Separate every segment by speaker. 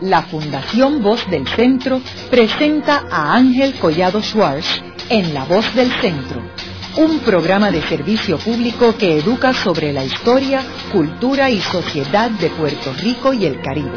Speaker 1: la Fundación Voz del Centro presenta a Ángel Collado Schwartz en La Voz del Centro, un programa de servicio público que educa sobre la historia, cultura y sociedad de Puerto Rico y el Caribe.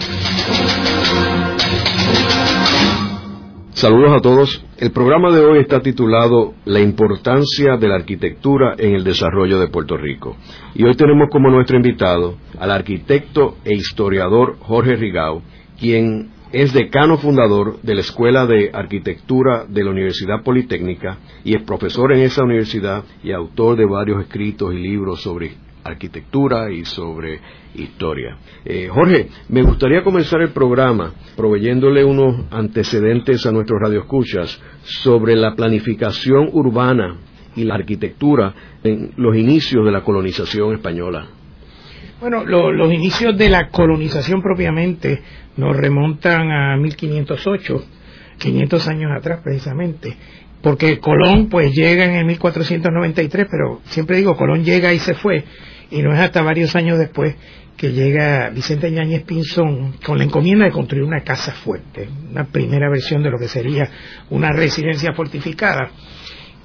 Speaker 2: Saludos a todos. El programa de hoy está titulado La importancia de la arquitectura en el desarrollo de Puerto Rico. Y hoy tenemos como nuestro invitado al arquitecto e historiador Jorge Rigao, quien es decano fundador de la Escuela de Arquitectura de la Universidad Politécnica y es profesor en esa universidad y autor de varios escritos y libros sobre arquitectura y sobre historia. Eh, Jorge, me gustaría comenzar el programa proveyéndole unos antecedentes a nuestros radioescuchas sobre la planificación urbana y la arquitectura en los inicios de la colonización española.
Speaker 3: Bueno, los inicios de la colonización propiamente nos remontan a 1508, 500 años atrás precisamente, porque Colón pues llega en el 1493, pero siempre digo, Colón llega y se fue, y no es hasta varios años después que llega Vicente Ñáñez Pinzón con la encomienda de construir una casa fuerte, una primera versión de lo que sería una residencia fortificada.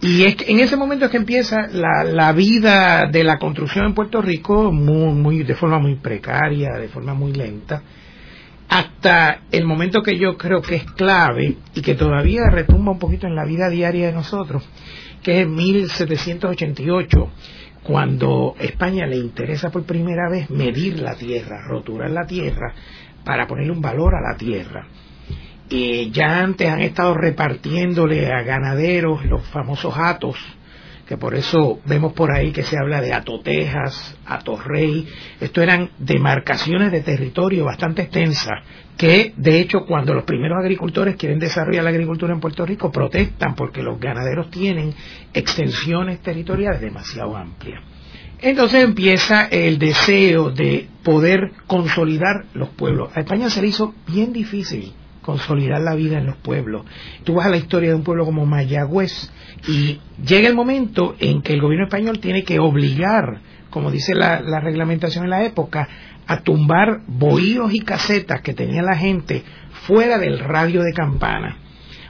Speaker 3: Y es en ese momento es que empieza la, la, vida de la construcción en Puerto Rico muy, muy, de forma muy precaria, de forma muy lenta, hasta el momento que yo creo que es clave y que todavía retumba un poquito en la vida diaria de nosotros, que es 1788, cuando España le interesa por primera vez medir la tierra, roturar la tierra, para ponerle un valor a la tierra. Y ya antes han estado repartiéndole a ganaderos los famosos atos, que por eso vemos por ahí que se habla de atotejas, atorrey, esto eran demarcaciones de territorio bastante extensas, que de hecho cuando los primeros agricultores quieren desarrollar la agricultura en Puerto Rico protestan porque los ganaderos tienen extensiones territoriales demasiado amplias. Entonces empieza el deseo de poder consolidar los pueblos. A España se le hizo bien difícil consolidar la vida en los pueblos. Tú vas a la historia de un pueblo como Mayagüez y llega el momento en que el gobierno español tiene que obligar, como dice la, reglamentación en la época, a tumbar bohíos y casetas que tenía la gente fuera del radio de campana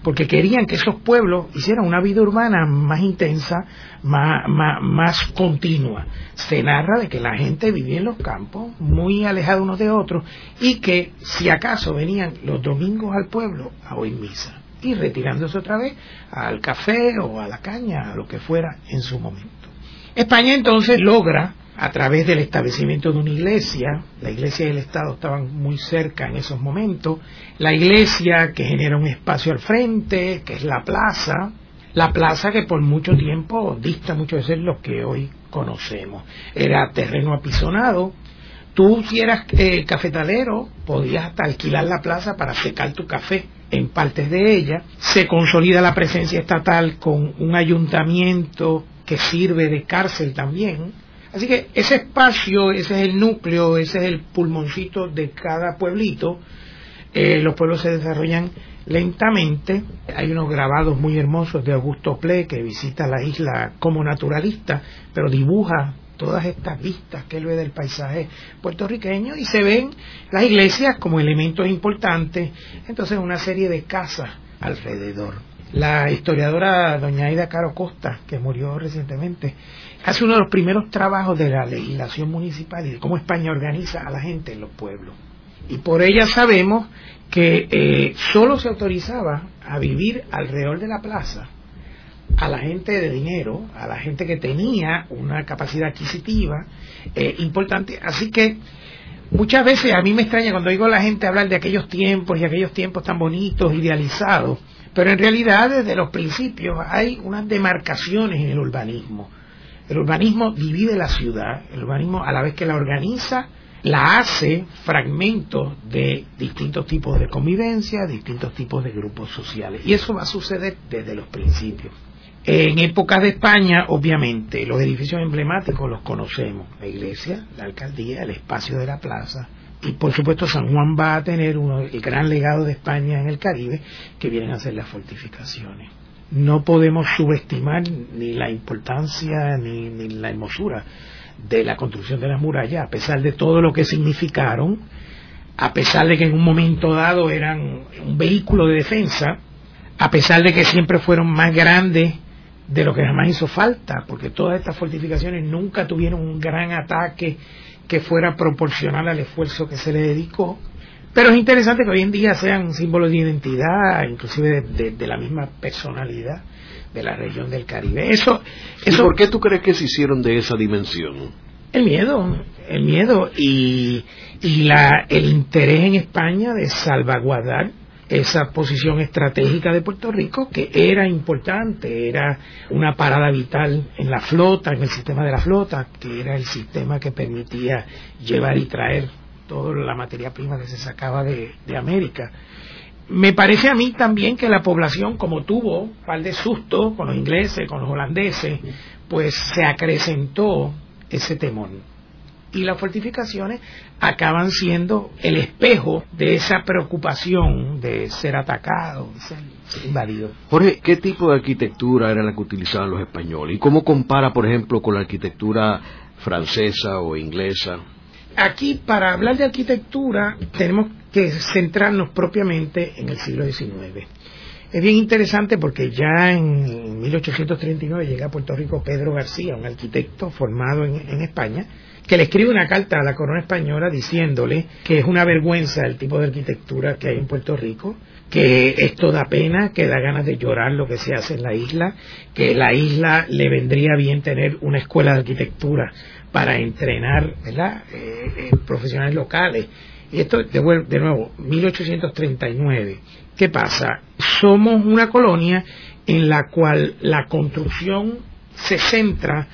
Speaker 3: porque querían que esos pueblos hicieran una vida urbana más intensa, más, más, continua. Se narra de que la gente vivía en los campos, muy alejados unos de otros, y que si acaso venían los domingos al pueblo a oír misa, y retirándose otra vez al café o a la caña, a lo que fuera en su momento. España entonces logra a través del establecimiento de una iglesia, la iglesia y el Estado estaban muy cerca en esos momentos, la iglesia que genera un espacio al frente, que es la plaza, la plaza que por mucho tiempo dista mucho de ser lo que hoy conocemos. Era terreno apisonado, tú si eras eh, cafetalero podías hasta alquilar la plaza para secar tu café en partes de ella, se consolida la presencia estatal con un ayuntamiento que sirve de cárcel también, Así que ese espacio, ese es el núcleo, ese es el pulmoncito de cada pueblito. Eh, los pueblos se desarrollan lentamente. Hay unos grabados muy hermosos de Augusto Ple que visita la isla como naturalista, pero dibuja todas estas vistas que él ve del paisaje puertorriqueño y se ven las iglesias como elementos importantes, entonces una serie de casas alrededor. La historiadora doña Aida Caro Costa, que murió recientemente, hace uno de los primeros trabajos de la legislación municipal y de cómo España organiza a la gente en los pueblos. Y por ella sabemos que eh, solo se autorizaba a vivir alrededor de la plaza a la gente de dinero, a la gente que tenía una capacidad adquisitiva eh, importante. Así que muchas veces a mí me extraña cuando oigo a la gente hablar de aquellos tiempos y aquellos tiempos tan bonitos, idealizados, pero en realidad desde los principios hay unas demarcaciones en el urbanismo. El urbanismo divide la ciudad, el urbanismo a la vez que la organiza, la hace fragmentos de distintos tipos de convivencia, distintos tipos de grupos sociales. Y eso va a suceder desde los principios. En épocas de España, obviamente, los edificios emblemáticos los conocemos. La iglesia, la alcaldía, el espacio de la plaza. Y por supuesto San Juan va a tener uno, el gran legado de España en el Caribe, que vienen a ser las fortificaciones no podemos subestimar ni la importancia ni, la hermosura de la construcción de las murallas, a pesar de todo lo que significaron, a pesar de que en un momento dado eran un vehículo de defensa, a pesar de que siempre fueron más grandes de lo que jamás hizo falta, porque todas estas fortificaciones nunca tuvieron un gran ataque que fuera proporcional al esfuerzo que se le dedicó. Pero es interesante que hoy en día sean símbolos de identidad, inclusive de, la misma personalidad de la región del Caribe. Eso, eso,
Speaker 2: ¿Y por qué tú crees que se hicieron de esa dimensión?
Speaker 3: El miedo, el miedo y, y la, el interés en España de salvaguardar esa posición estratégica de Puerto Rico que era importante, era una parada vital en la flota, en el sistema de la flota, que era el sistema que permitía llevar y traer toda la materia prima que se sacaba de, América. Me parece a mí también que la población, como tuvo un par de susto con los ingleses, con los holandeses, pues se acrecentó ese temor y las fortificaciones acaban siendo el espejo de esa preocupación de ser atacado, de ser, invadido.
Speaker 2: Jorge, ¿qué tipo de arquitectura era la que utilizaban los españoles? ¿Y cómo compara, por ejemplo, con la arquitectura francesa o inglesa?
Speaker 3: Aquí, para hablar de arquitectura, tenemos que centrarnos propiamente en el siglo XIX. Es bien interesante porque ya en 1839 llega a Puerto Rico Pedro García, un arquitecto formado en España, que le escribe una carta a la corona española diciéndole que es una vergüenza el tipo de arquitectura que hay en Puerto Rico, que esto da pena, que da ganas de llorar lo que se hace en la isla, que la isla le vendría bien tener una escuela de arquitectura para entrenar. Eh, eh, profesionales locales. Y esto, de, de nuevo, 1839. ¿Qué pasa? Somos una colonia en la cual la construcción se centra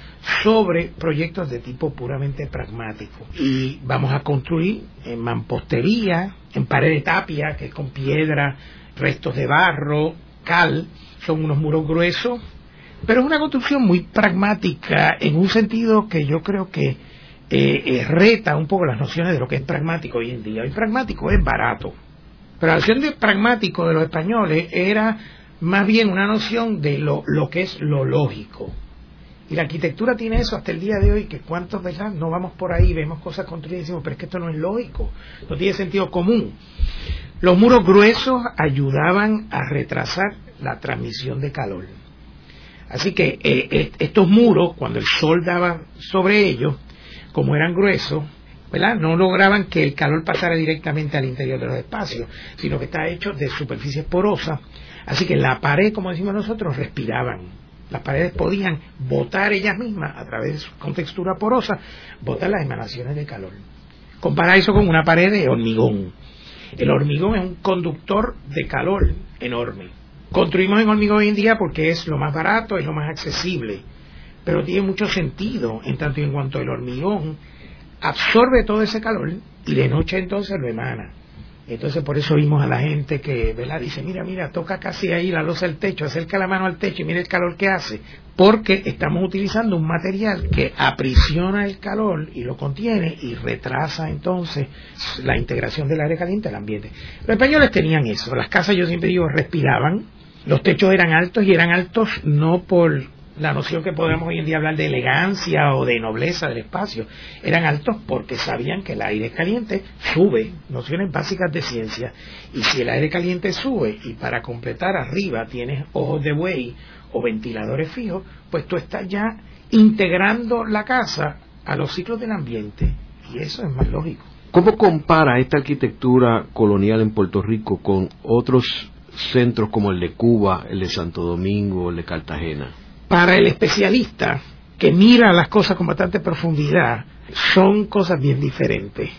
Speaker 3: sobre proyectos de tipo puramente pragmático. Y vamos a construir en mampostería, en pared de tapia, que es con piedra, restos de barro, cal, son unos muros gruesos, pero es una construcción muy pragmática en un sentido que yo creo que eh, eh, reta un poco las nociones de lo que es pragmático hoy en día. Hoy pragmático es barato, pero la noción de pragmático de los españoles era más bien una noción de lo, lo que es lo lógico y la arquitectura tiene eso hasta el día de hoy, que cuántos, ¿verdad? No vamos por ahí, vemos cosas construidas y decimos, pero es que esto no es lógico, no tiene sentido común. Los muros gruesos ayudaban a retrasar la transmisión de calor. Así que eh, eh, estos muros, cuando el sol daba sobre ellos, como eran gruesos, ¿verdad? no lograban que el calor pasara directamente al interior de los espacios, sino que está hecho de superficies porosas. Así que la pared, como decimos nosotros, respiraban las paredes podían botar ellas mismas, a través de su contextura porosa, botar las emanaciones de calor. Compara eso con una pared de hormigón. El hormigón es un conductor de calor enorme. Construimos en hormigón hoy en día porque es lo más barato, es lo más accesible, pero tiene mucho sentido en tanto y en cuanto el hormigón absorbe todo ese calor y de noche entonces lo emana. Entonces por eso vimos a la gente que, ¿verdad? Dice, mira, mira, toca casi ahí la losa del techo, acerca la mano al techo y mira el calor que hace. Porque estamos utilizando un material que aprisiona el calor y lo contiene y retrasa entonces la integración del aire caliente al ambiente. Los españoles tenían eso. Las casas, yo siempre digo, respiraban. Los techos eran altos y eran altos no por la noción que podemos hoy en día hablar de elegancia o de nobleza del espacio, eran altos porque sabían que el aire caliente sube, nociones básicas de ciencia, y si el aire caliente sube y para completar arriba tienes ojos de buey o ventiladores fijos, pues tú estás ya integrando la casa a los ciclos del ambiente, y eso es más lógico.
Speaker 2: ¿Cómo compara esta arquitectura colonial en Puerto Rico con otros centros como el de Cuba, el de Santo Domingo, el de Cartagena?
Speaker 3: Para el especialista que mira las cosas con bastante profundidad, son cosas bien diferentes.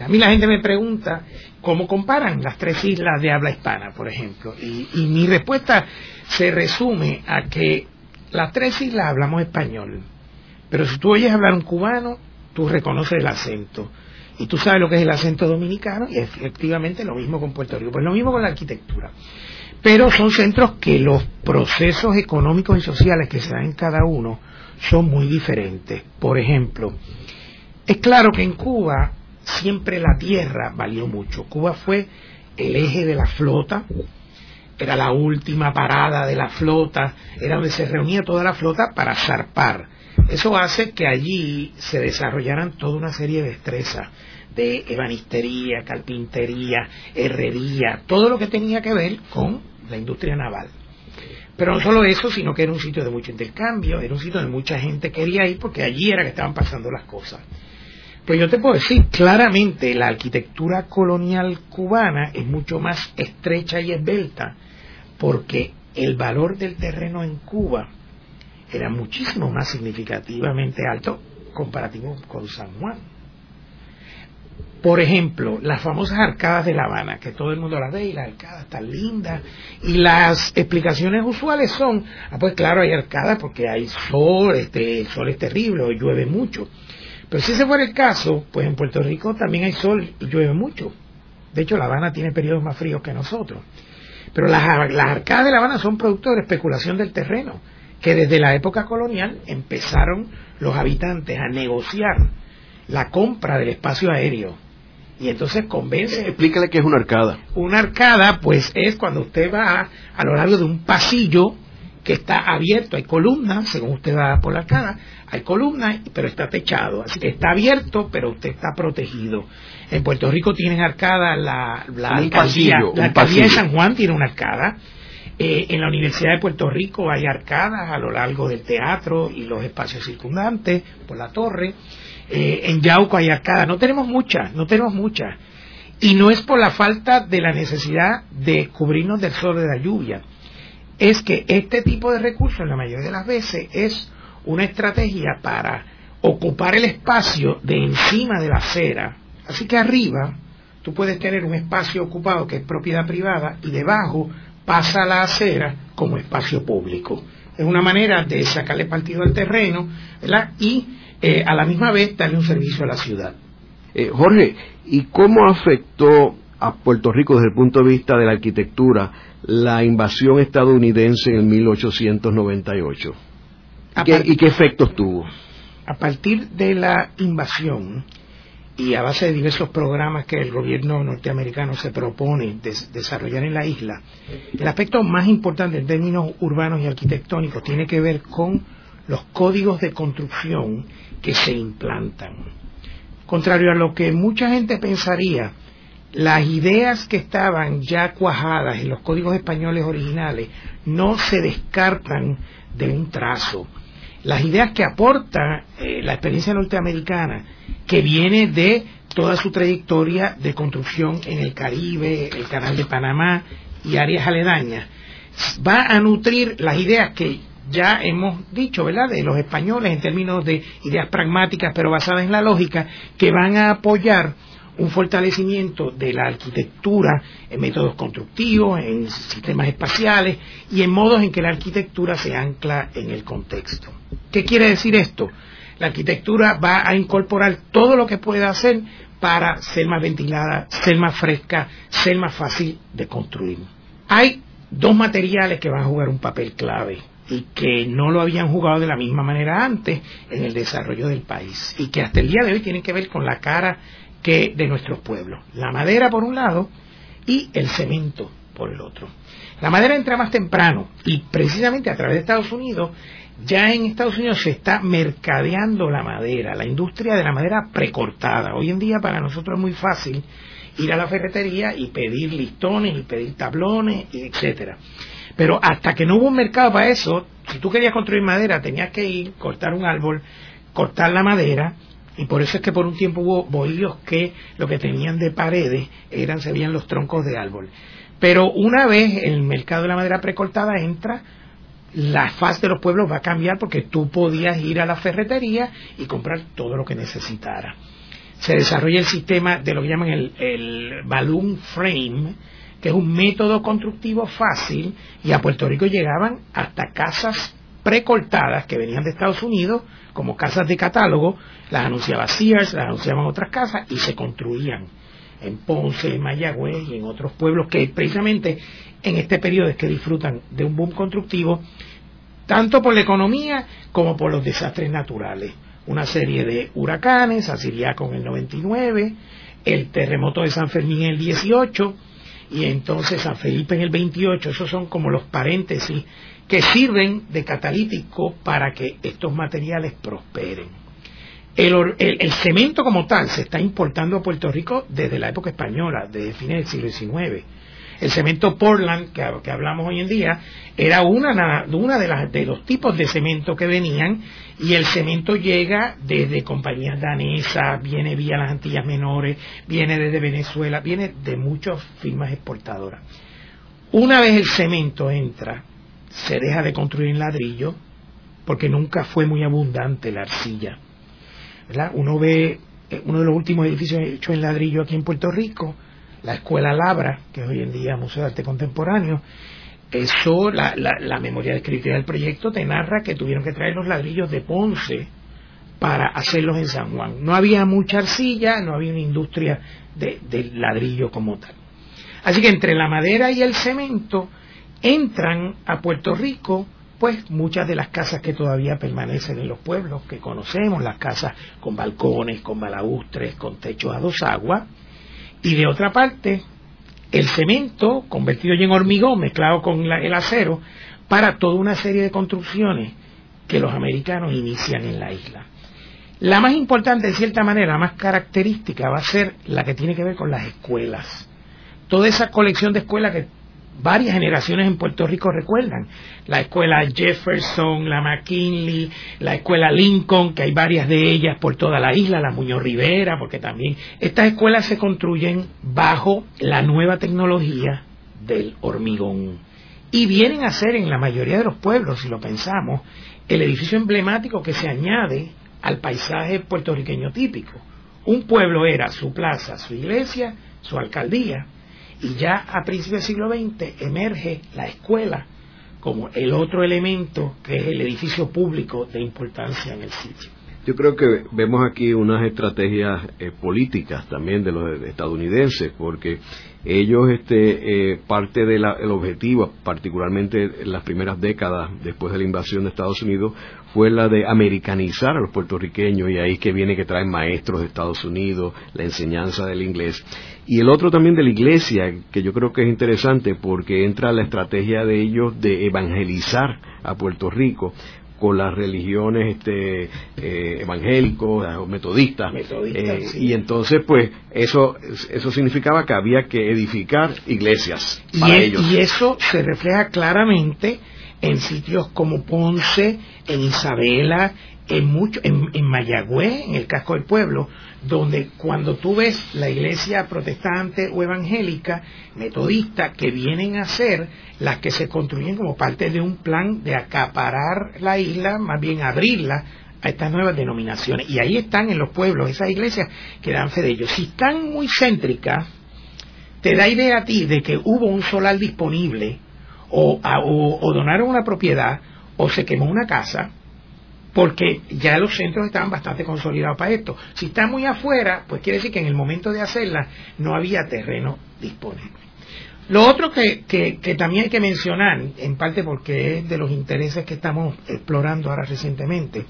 Speaker 3: A mí la gente me pregunta cómo comparan las tres islas de habla hispana, por ejemplo, y, mi respuesta se resume a que las tres islas hablamos español, pero si tú oyes hablar un cubano, tú reconoces el acento. Y tú sabes lo que es el acento dominicano y efectivamente lo mismo con Puerto Rico. Pues lo mismo con la arquitectura pero son centros que los procesos económicos y sociales que se dan en cada uno son muy diferentes. Por ejemplo, es claro que en Cuba siempre la tierra valió mucho. Cuba fue el eje de la flota, era la última parada de la flota, era donde se reunía toda la flota para zarpar. Eso hace que allí se desarrollaran toda una serie de destrezas de ebanistería, carpintería, herrería, todo lo que tenía que ver con la industria naval. Pero no solo eso, sino que era un sitio de mucho intercambio, era un sitio donde mucha gente quería ir porque allí era que estaban pasando las cosas. Pues yo te puedo decir claramente, la arquitectura colonial cubana es mucho más estrecha y esbelta porque el valor del terreno en Cuba era muchísimo más significativamente alto comparativo con San Juan. Por ejemplo, las famosas arcadas de La Habana, que todo el mundo las ve y las arcadas están lindas. Y las explicaciones usuales son, ah, pues claro, hay arcadas porque hay sol, este, el sol es terrible o llueve mucho. Pero si ese fuera el caso, pues en Puerto Rico también hay sol y llueve mucho. De hecho, La Habana tiene periodos más fríos que nosotros. Pero las, las arcadas de La Habana son producto de la especulación del terreno, que desde la época colonial empezaron los habitantes a negociar la compra del espacio aéreo. Y entonces convence.
Speaker 2: Explícale qué es una arcada.
Speaker 3: Una arcada, pues, es cuando usted va a lo largo de un pasillo que está abierto, hay columnas, según usted va por la arcada, hay columnas, pero está techado, así que está abierto, pero usted está protegido. En Puerto Rico tienen arcada la, la alcaldía, la alcaldía de San Juan tiene una arcada. Eh, en la Universidad de Puerto Rico hay arcadas a lo largo del teatro y los espacios circundantes por la torre. Eh, en Yauco hay arcadas. No tenemos muchas, no tenemos muchas. Y no es por la falta de la necesidad de cubrirnos del sol de la lluvia. Es que este tipo de recursos, la mayoría de las veces, es una estrategia para ocupar el espacio de encima de la acera. Así que arriba tú puedes tener un espacio ocupado que es propiedad privada y debajo pasa la acera como espacio público. Es una manera de sacarle partido al terreno y eh, a la misma vez darle un servicio a la ciudad.
Speaker 2: Eh, Jorge, ¿y cómo afectó a Puerto Rico desde el punto de vista de la arquitectura la invasión estadounidense en 1898? ¿Y qué efectos tuvo?
Speaker 3: A partir de la invasión, y a base de diversos programas que el gobierno norteamericano se propone desarrollar en la isla, el aspecto más importante en términos urbanos y arquitectónicos tiene que ver con los códigos de construcción que se implantan. Contrario a lo que mucha gente pensaría, las ideas que estaban ya cuajadas en los códigos españoles originales no se descartan de un trazo las ideas que aporta eh, la experiencia norteamericana, que viene de toda su trayectoria de construcción en el Caribe, el Canal de Panamá y áreas aledañas, va a nutrir las ideas que ya hemos dicho, ¿verdad?, de los españoles en términos de ideas pragmáticas pero basadas en la lógica, que van a apoyar un fortalecimiento de la arquitectura en métodos constructivos, en sistemas espaciales y en modos en que la arquitectura se ancla en el contexto. ¿Qué quiere decir esto? La arquitectura va a incorporar todo lo que pueda hacer para ser más ventilada, ser más fresca, ser más fácil de construir. Hay dos materiales que van a jugar un papel clave y que no lo habían jugado de la misma manera antes en el desarrollo del país y que hasta el día de hoy tienen que ver con la cara que de nuestros pueblos. La madera por un lado y el cemento por el otro. La madera entra más temprano y precisamente a través de Estados Unidos, ya en Estados Unidos se está mercadeando la madera, la industria de la madera precortada. Hoy en día para nosotros es muy fácil ir a la ferretería y pedir listones y pedir tablones, etcétera. Pero hasta que no hubo un mercado para eso, si tú querías construir madera, tenías que ir, cortar un árbol, cortar la madera, y por eso es que por un tiempo hubo bohíos que lo que tenían de paredes eran, se veían los troncos de árbol. Pero una vez el mercado de la madera precortada entra, la faz de los pueblos va a cambiar porque tú podías ir a la ferretería y comprar todo lo que necesitara. Se desarrolla el sistema de lo que llaman el, el balloon frame, que es un método constructivo fácil, y a Puerto Rico llegaban hasta casas precortadas que venían de Estados Unidos como casas de catálogo, las anunciaba Sears, las anunciaban otras casas y se construían en Ponce, en Mayagüez y en otros pueblos que precisamente en este periodo es que disfrutan de un boom constructivo tanto por la economía como por los desastres naturales. Una serie de huracanes, Asiriaco en el 99, el terremoto de San Fermín en el 18 y entonces San Felipe en el 28, esos son como los paréntesis que sirven de catalítico para que estos materiales prosperen. El, el, cemento como tal se está importando a Puerto Rico desde la época española, desde fines del siglo XIX. El cemento Portland, que, hablamos hoy en día, era una, de, las, de los tipos de cemento que venían y el cemento llega desde compañías danesas, viene vía las Antillas Menores, viene desde Venezuela, viene de muchas firmas exportadoras. Una vez el cemento entra, se deja de construir en ladrillo, porque nunca fue muy abundante la arcilla. Uno ve eh, uno de los últimos edificios hechos en ladrillo aquí en Puerto Rico, la Escuela Labra, que es hoy en día Museo de Arte Contemporáneo, eso, la, la, memoria descriptiva del proyecto te narra que tuvieron que traer los ladrillos de Ponce para hacerlos en San Juan. No había mucha arcilla, no había una industria de, del ladrillo como tal. Así que entre la madera y el cemento entran a Puerto Rico pues muchas de las casas que todavía permanecen en los pueblos que conocemos, las casas con balcones, con balaustres, con techos a dos aguas, y de otra parte el cemento convertido ya en hormigón mezclado con el acero para toda una serie de construcciones que los americanos inician en la isla. La más importante, de cierta manera, la más característica va a ser la que tiene que ver con las escuelas. Toda esa colección de escuelas que varias generaciones en Puerto Rico recuerdan. La escuela Jefferson, la McKinley, la escuela Lincoln, que hay varias de ellas por toda la isla, la Muñoz Rivera, porque también estas escuelas se construyen bajo la nueva tecnología del hormigón. Y vienen a ser en la mayoría de los pueblos, si lo pensamos, el edificio emblemático que se añade al paisaje puertorriqueño típico. Un pueblo era su plaza, su iglesia, su alcaldía, y ya a principios del siglo XX emerge la escuela como el otro elemento que es el edificio público de importancia en el sitio.
Speaker 2: Yo creo que vemos aquí unas estrategias eh, políticas también de los estadounidenses, porque ellos, este, eh, parte del objetivo, particularmente en las primeras décadas después de la invasión de Estados Unidos, fue la de americanizar a los puertorriqueños, y ahí que viene que traen maestros de Estados Unidos, la enseñanza del inglés. Y el otro también de la iglesia, que yo creo que es interesante porque entra la estrategia de ellos de evangelizar a Puerto Rico con las religiones este, eh, evangélicos o metodistas,
Speaker 3: eh,
Speaker 2: y entonces pues eso eso significaba que había que edificar iglesias para
Speaker 3: y,
Speaker 2: ellos.
Speaker 3: y eso se refleja claramente en sitios como Ponce, en Isabela, en, mucho, en, en, Mayagüez, en el casco del pueblo, donde cuando tú ves la iglesia protestante o evangélica, metodista, que vienen a ser las que se construyen como parte de un plan de acaparar la isla, más bien abrirla a estas nuevas denominaciones. Y ahí están en los pueblos esas iglesias que dan fe de ellos. Si están muy céntricas, te da idea a ti de que hubo un solar disponible, o, o donaron una propiedad, o se quemó una casa, porque ya los centros estaban bastante consolidados para esto. Si está muy afuera, pues quiere decir que en el momento de hacerla no había terreno disponible. Lo otro que, que, también hay que mencionar, en parte porque es de los intereses que estamos explorando ahora recientemente,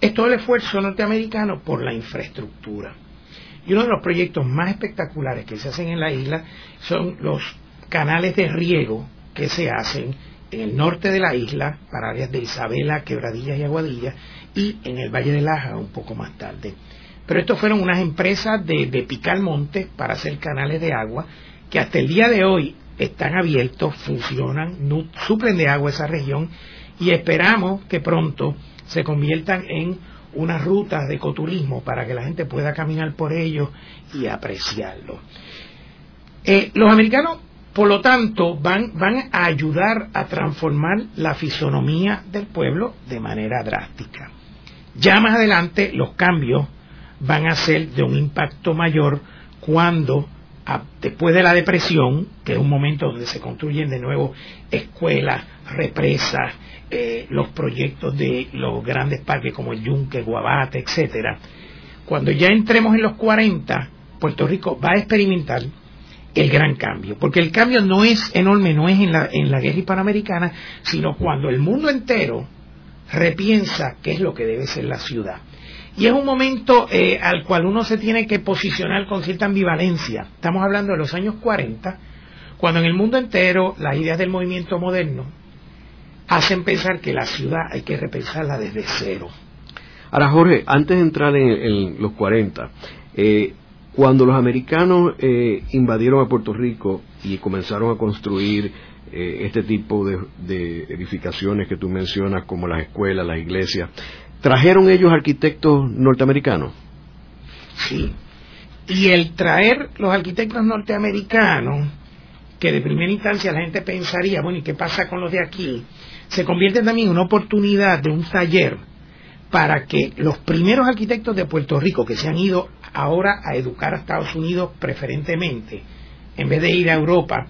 Speaker 3: es todo el esfuerzo norteamericano por la infraestructura. Y uno de los proyectos más espectaculares que se hacen en la isla son los canales de riego que se hacen en el norte de la isla, para áreas de Isabela, Quebradillas y Aguadilla, y en el Valle de Laja un poco más tarde. Pero estos fueron unas empresas de, de picar monte para hacer canales de agua que hasta el día de hoy están abiertos, funcionan, suplen de agua esa región y esperamos que pronto se conviertan en unas rutas de ecoturismo para que la gente pueda caminar por ellos y apreciarlo. Eh, los americanos por lo tanto, van, van a ayudar a transformar la fisonomía del pueblo de manera drástica. Ya más adelante los cambios van a ser de un impacto mayor cuando después de la depresión, que es un momento donde se construyen de nuevo escuelas, represas, eh, los proyectos de los grandes parques como el Yunque, Guabate, etcétera, cuando ya entremos en los 40, Puerto Rico va a experimentar el gran cambio, porque el cambio no es enorme, no es en la, en la guerra hispanoamericana, sino cuando el mundo entero repiensa qué es lo que debe ser la ciudad. Y es un momento eh, al cual uno se tiene que posicionar con cierta ambivalencia. Estamos hablando de los años 40, cuando en el mundo entero las ideas del movimiento moderno hacen pensar que la ciudad hay que repensarla desde cero.
Speaker 2: Ahora, Jorge, antes de entrar en, los 40, eh, cuando los americanos eh, invadieron a Puerto Rico y comenzaron a construir eh, este tipo de, edificaciones que tú mencionas, como las escuelas, las iglesias, ¿trajeron ellos arquitectos norteamericanos?
Speaker 3: Sí. Y el traer los arquitectos norteamericanos, que de primera instancia la gente pensaría, bueno, ¿y qué pasa con los de aquí? Se convierte también en una oportunidad de un taller para que los primeros arquitectos de Puerto Rico que se han ido ahora a educar a Estados Unidos preferentemente, en vez de ir a Europa,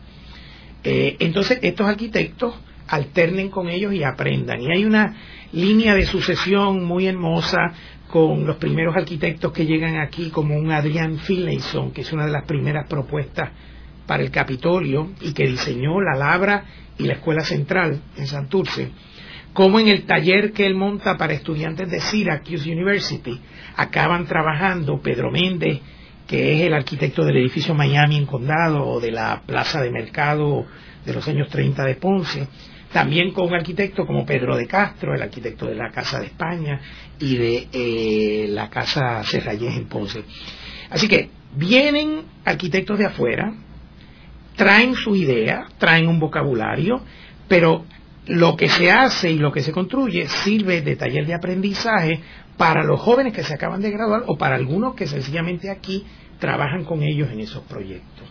Speaker 3: eh, entonces estos arquitectos alternen con ellos y aprendan. Y hay una línea de sucesión muy hermosa con los primeros arquitectos que llegan aquí, como un Adrián Finlayson, que es una de las primeras propuestas para el Capitolio y que diseñó la Labra y la Escuela Central en Santurce como en el taller que él monta para estudiantes de Syracuse University acaban trabajando Pedro Méndez, que es el arquitecto del edificio Miami en Condado o de la plaza de mercado de los años 30 de Ponce, también con un arquitecto como Pedro de Castro, el arquitecto de la Casa de España y de eh, la Casa Serrayes en Ponce. Así que vienen arquitectos de afuera, traen su idea, traen un vocabulario, pero lo que se hace y lo que se construye sirve de taller de aprendizaje para los jóvenes que se acaban de graduar o para algunos que sencillamente aquí trabajan con ellos en esos proyectos.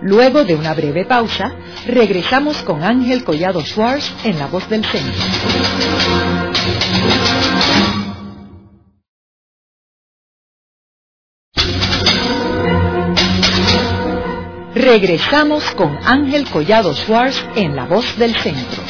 Speaker 1: Luego de una breve pausa, regresamos con Ángel Collado Schwartz en La Voz del Centro. Regresamos con Ángel Collado Schwartz en La Voz del Centro.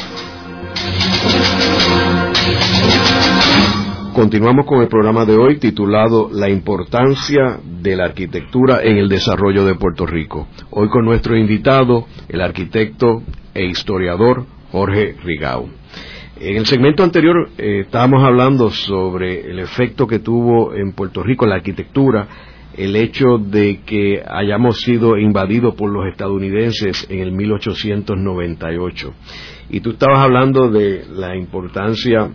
Speaker 2: Continuamos con el programa de hoy titulado La importancia de la arquitectura en el desarrollo de Puerto Rico. Hoy con nuestro invitado, el arquitecto e historiador Jorge Rigau. En el segmento anterior eh, estábamos hablando sobre el efecto que tuvo en Puerto Rico la arquitectura el hecho de que hayamos sido invadidos por los estadounidenses en el 1898. Y tú estabas hablando de la importancia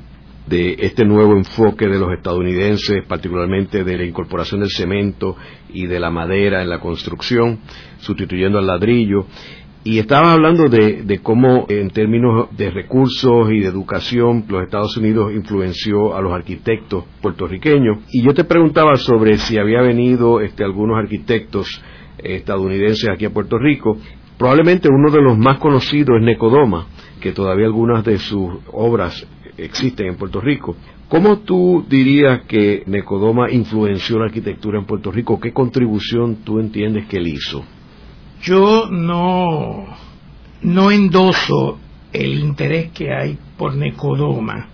Speaker 2: de este nuevo enfoque de los estadounidenses, particularmente de la incorporación del cemento y de la madera en la construcción, sustituyendo al ladrillo, y estaba hablando de, cómo en términos de recursos y de educación los Estados Unidos influenció a los arquitectos puertorriqueños. Y yo te preguntaba sobre si había venido este, algunos arquitectos estadounidenses aquí a Puerto Rico. Probablemente uno de los más conocidos es Necodoma, que todavía algunas de sus obras existen en Puerto Rico. ¿Cómo tú dirías que Necodoma influenció la arquitectura en Puerto Rico? ¿Qué contribución tú entiendes que él hizo?
Speaker 3: Yo no, no endoso el interés que hay por Necodoma,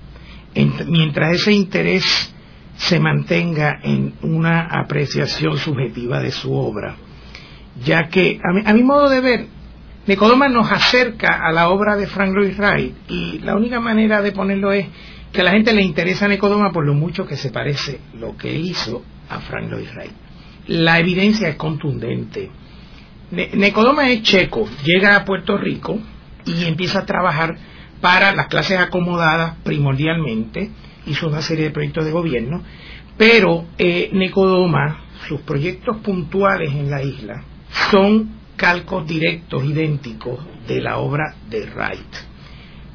Speaker 3: mientras ese interés se mantenga en una apreciación subjetiva de su obra, ya que a mi, modo de ver, Necodoma nos acerca a la obra de Frank Lloyd Wright y la única manera de ponerlo es que a la gente le interesa Necodoma por lo mucho que se parece lo que hizo a Frank Lloyd Wright. La evidencia es contundente Necodoma es checo, llega a Puerto Rico y empieza a trabajar para las clases acomodadas primordialmente, hizo una serie de proyectos de gobierno, pero eh, Necodoma, sus proyectos puntuales en la isla, son calcos directos, idénticos de la obra de Wright.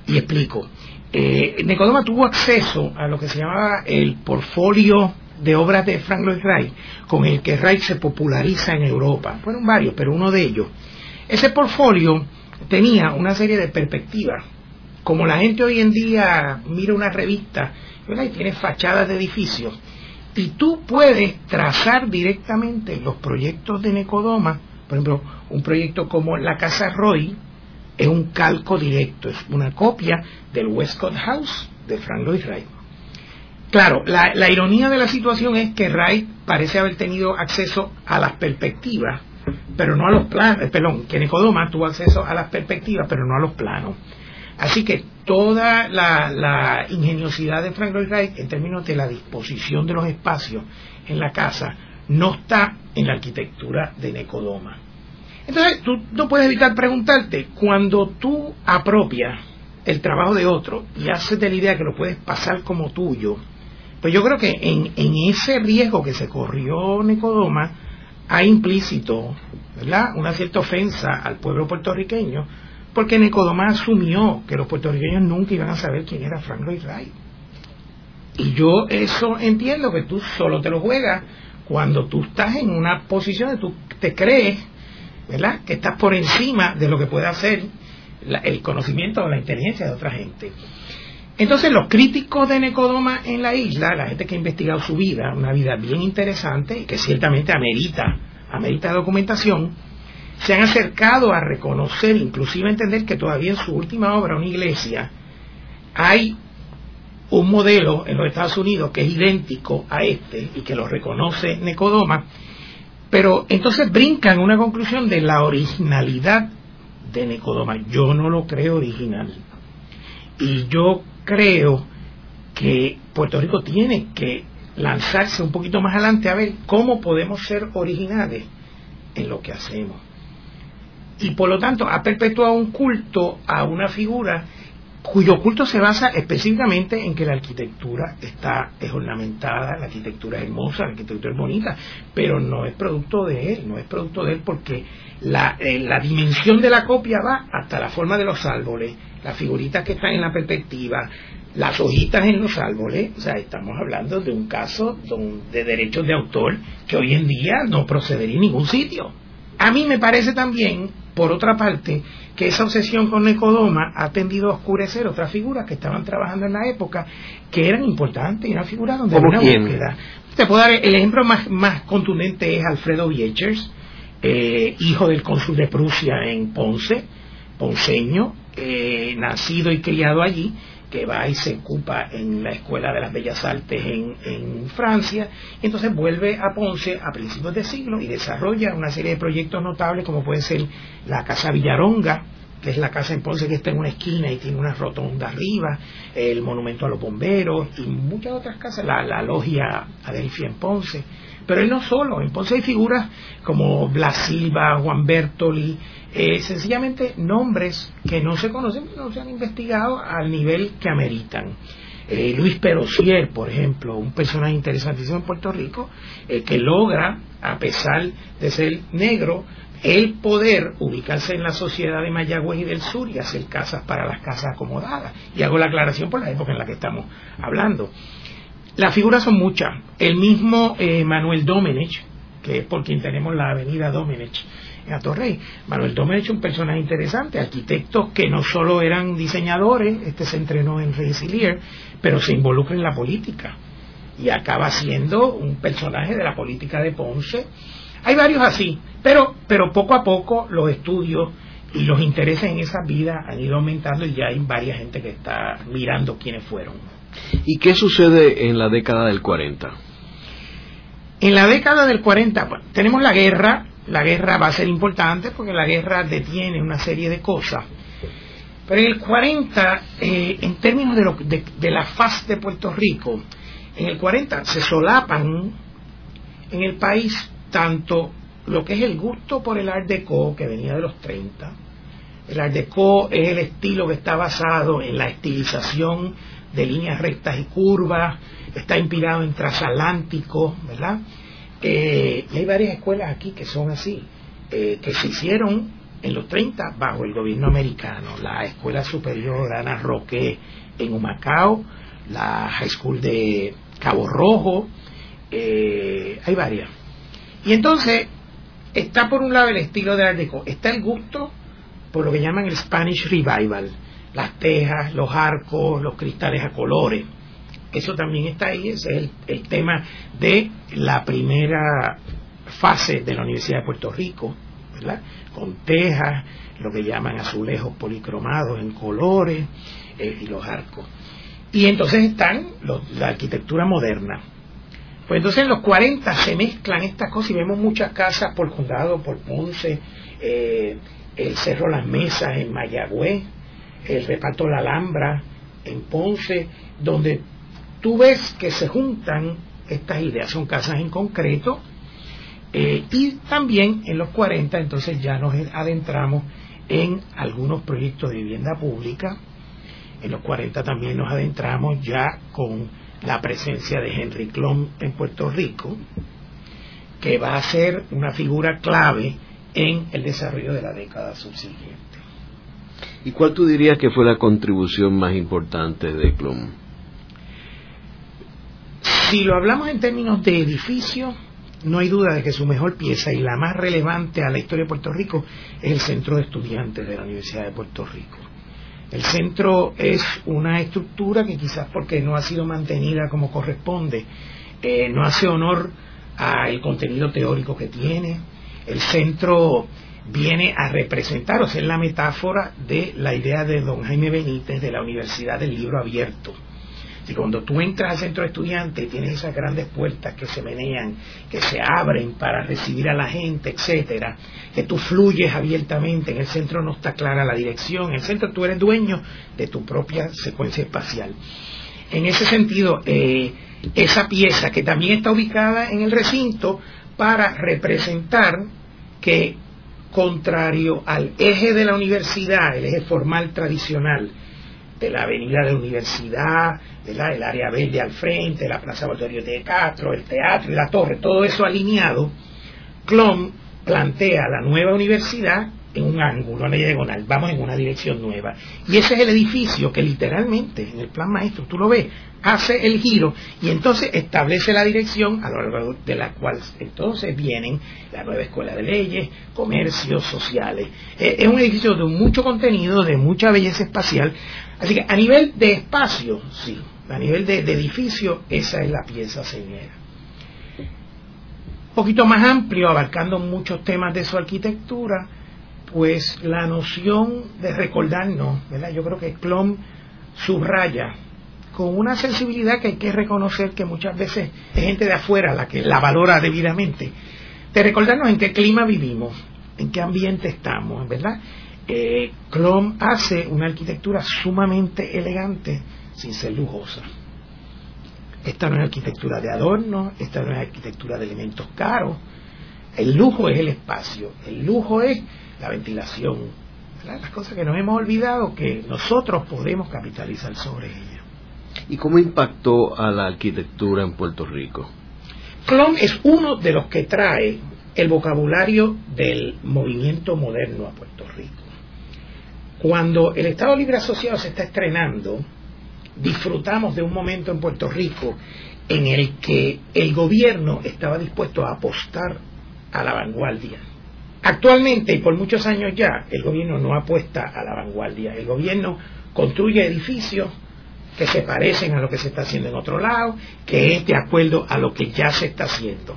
Speaker 3: Y explico. Eh, Necodoma tuvo acceso a lo que se llamaba el portfolio de obras de Frank Lloyd Wright, con el que Wright se populariza en Europa. Fueron varios, pero uno de ellos. Ese portfolio tenía una serie de perspectivas. Como la gente hoy en día mira una revista y tiene fachadas de edificios, y tú puedes trazar directamente los proyectos de Necodoma, por ejemplo, un proyecto como la Casa Roy, es un calco directo, es una copia del Westcott House de Frank Lloyd Wright. Claro, la, ironía de la situación es que Wright parece haber tenido acceso a las perspectivas, pero no a los planos, perdón, que Nicodoma tuvo acceso a las perspectivas, pero no a los planos. Así que toda la, ingeniosidad de Frank Lloyd Wright en términos de la disposición de los espacios en la casa no está en la arquitectura de Necodoma. Entonces, tú no puedes evitar preguntarte, cuando tú apropias el trabajo de otro y haces de la idea que lo puedes pasar como tuyo, pues yo creo que en, ese riesgo que se corrió Necodoma hay implícito, ¿verdad?, una cierta ofensa al pueblo puertorriqueño, porque Necodoma asumió que los puertorriqueños nunca iban a saber quién era Frank Lloyd Wright. Y yo eso entiendo que tú solo te lo juegas cuando tú estás en una posición de tú te crees, ¿verdad?, que estás por encima de lo que puede hacer el conocimiento o la inteligencia de otra gente. Entonces los críticos de Necodoma en la isla, la gente que ha investigado su vida, una vida bien interesante y que ciertamente amerita, amerita documentación, se han acercado a reconocer, inclusive a entender que todavía en su última obra, una iglesia, hay un modelo en los Estados Unidos que es idéntico a este y que lo reconoce Necodoma, pero entonces brincan una conclusión de la originalidad de Necodoma. Yo no lo creo original. Y yo creo que Puerto Rico tiene que lanzarse un poquito más adelante a ver cómo podemos ser originales en lo que hacemos. Y por lo tanto ha perpetuado un culto a una figura cuyo culto se basa específicamente en que la arquitectura está es ornamentada, la arquitectura es hermosa, la arquitectura es bonita, pero no es producto de él, no es producto de él porque la, eh, la dimensión de la copia va hasta la forma de los árboles, las figuritas que están en la perspectiva, las hojitas en los árboles, o sea, estamos hablando de un caso de derechos de autor que hoy en día no procedería en ningún sitio. A mí me parece también, por otra parte, que esa obsesión con Necodoma ha tendido a oscurecer otras figuras que estaban trabajando en la época que eran importantes y una figura donde había una búsqueda. Te puedo dar el ejemplo más, más contundente es Alfredo Viechers, eh, hijo del cónsul de Prusia en Ponce, ponceño, eh, nacido y criado allí, que va y se ocupa en la Escuela de las Bellas Artes en, en, Francia, y entonces vuelve a Ponce a principios de siglo y desarrolla una serie de proyectos notables como puede ser la Casa Villaronga, que es la casa en Ponce que está en una esquina y tiene una rotonda arriba, el monumento a los bomberos y muchas otras casas, la, la logia Adelfia en Ponce. Pero él no solo, en Ponce hay figuras como Blas Silva, Juan Bertoli, eh, sencillamente nombres que no se conocen, no se han investigado al nivel que ameritan. Eh, Luis Perocier, por ejemplo, un personaje interesantísimo en Puerto Rico, eh, que logra, a pesar de ser negro, el poder ubicarse en la sociedad de Mayagüez y del sur y hacer casas para las casas acomodadas. Y hago la aclaración por la época en la que estamos hablando. Las figuras son muchas. El mismo eh, Manuel Domenech, que es por quien tenemos la avenida Domenech en Atorrey. Manuel Domenech es un personaje interesante, arquitectos que no solo eran diseñadores, este se entrenó en Rensselaer, pero se involucra en la política y acaba siendo un personaje de la política de Ponce. Hay varios así, pero, pero poco a poco los estudios y los intereses en esa vida han ido aumentando y ya hay varias gente que está mirando quiénes fueron.
Speaker 2: ¿Y qué sucede en la década del 40?
Speaker 3: En la década del 40 tenemos la guerra, la guerra va a ser importante porque la guerra detiene una serie de cosas. Pero en el 40, eh, en términos de, lo, de, la faz de Puerto Rico, en el 40 se solapan en el país tanto lo que es el gusto por el Art Deco, que venía de los 30. El Art Deco es el estilo que está basado en la estilización de líneas rectas y curvas, está inspirado en transatlántico, ¿verdad? Y hay varias escuelas aquí que son así, eh, que se hicieron en los 30 bajo el gobierno americano. La Escuela Superior Ana Roque en Humacao, la High School de Cabo Rojo, eh, hay varias. Y entonces está por un lado el estilo de Art Deco, está el gusto por lo que llaman el Spanish Revival, las tejas, los arcos, los cristales a colores. Eso también está ahí, ese es el, el tema de la primera fase de la Universidad de Puerto Rico, ¿verdad? Con tejas, lo que llaman azulejos policromados en colores eh, y los arcos. Y entonces están los, la arquitectura moderna. Pues entonces en los 40 se mezclan estas cosas y vemos muchas casas por condado, por Ponce, eh, el Cerro Las Mesas en Mayagüez, el reparto La Alhambra en Ponce, donde tú ves que se juntan estas ideas, son casas en concreto, eh, y también en los 40 entonces ya nos adentramos en algunos proyectos de vivienda pública, En los 40 también nos adentramos ya con la presencia de Henry Klum en Puerto Rico, que va a ser una figura clave en el desarrollo de la década subsiguiente.
Speaker 2: ¿Y cuál tú dirías que fue la contribución más importante de Klum?
Speaker 3: Si lo hablamos en términos de edificio, no hay duda de que su mejor pieza y la más relevante a la historia de Puerto Rico es el Centro de Estudiantes de la Universidad de Puerto Rico. El centro es una estructura que quizás porque no ha sido mantenida como corresponde, eh, no hace honor al contenido teórico que tiene. El centro viene a representar, o sea, es la metáfora de la idea de don Jaime Benítez de la Universidad del Libro Abierto y cuando tú entras al centro de estudiantes, tienes esas grandes puertas que se menean, que se abren para recibir a la gente, etcétera, que tú fluyes abiertamente, en el centro no está clara la dirección, en el centro tú eres dueño de tu propia secuencia espacial. En ese sentido, eh, esa pieza que también está ubicada en el recinto para representar que contrario al eje de la universidad, el eje formal tradicional, de la avenida de la universidad, el área verde al frente, la plaza Valdorio de Castro, el teatro y la torre, todo eso alineado, Clon plantea la nueva universidad en un ángulo, una diagonal, vamos en una dirección nueva. Y ese es el edificio que literalmente, en el plan maestro, tú lo ves, hace el giro y entonces establece la dirección a lo largo de la cual entonces vienen la nueva escuela de leyes, comercios sociales. Eh, es un edificio de mucho contenido, de mucha belleza espacial. Así que a nivel de espacio, sí, a nivel de, edificio, esa es la pieza señera. Un poquito más amplio, abarcando muchos temas de su arquitectura, pues la noción de recordarnos, ¿verdad? Yo creo que Klom subraya con una sensibilidad que hay que reconocer que muchas veces es gente de afuera la que la valora debidamente, de recordarnos en qué clima vivimos, en qué ambiente estamos, ¿verdad? Eh, Klom hace una arquitectura sumamente elegante sin ser lujosa. Esta no es arquitectura de adorno, esta no es arquitectura de elementos caros. El lujo es el espacio, el lujo es la ventilación, las cosas que nos hemos olvidado que nosotros podemos capitalizar sobre ellas.
Speaker 2: ¿Y cómo impactó a la arquitectura en Puerto Rico?
Speaker 3: Clon es uno de los que trae el vocabulario del movimiento moderno a Puerto Rico. Cuando el Estado Libre Asociado se está estrenando, disfrutamos de un momento en Puerto Rico en el que el gobierno estaba dispuesto a apostar a la vanguardia. Actualmente y por muchos años ya, el gobierno no apuesta a la vanguardia. El gobierno construye edificios que se parecen a lo que se está haciendo en otro lado, que es de acuerdo a lo que ya se está haciendo.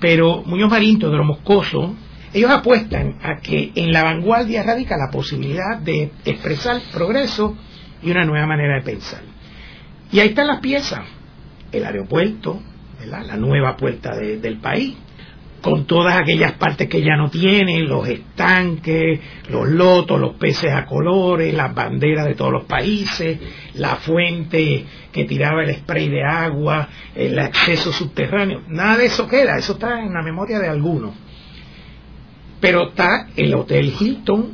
Speaker 3: Pero Muñoz Marín, los Moscoso, ellos apuestan a que en la vanguardia radica la posibilidad de expresar progreso y una nueva manera de pensar. Y ahí están las piezas, el aeropuerto, la nueva puerta del país, con todas aquellas partes que ya no tienen, los estanques, los lotos, los peces a colores, las banderas de todos los países, la fuente que tiraba el spray de agua, el acceso subterráneo, nada de eso queda, eso está en la memoria de algunos. Pero está el Hotel Hilton,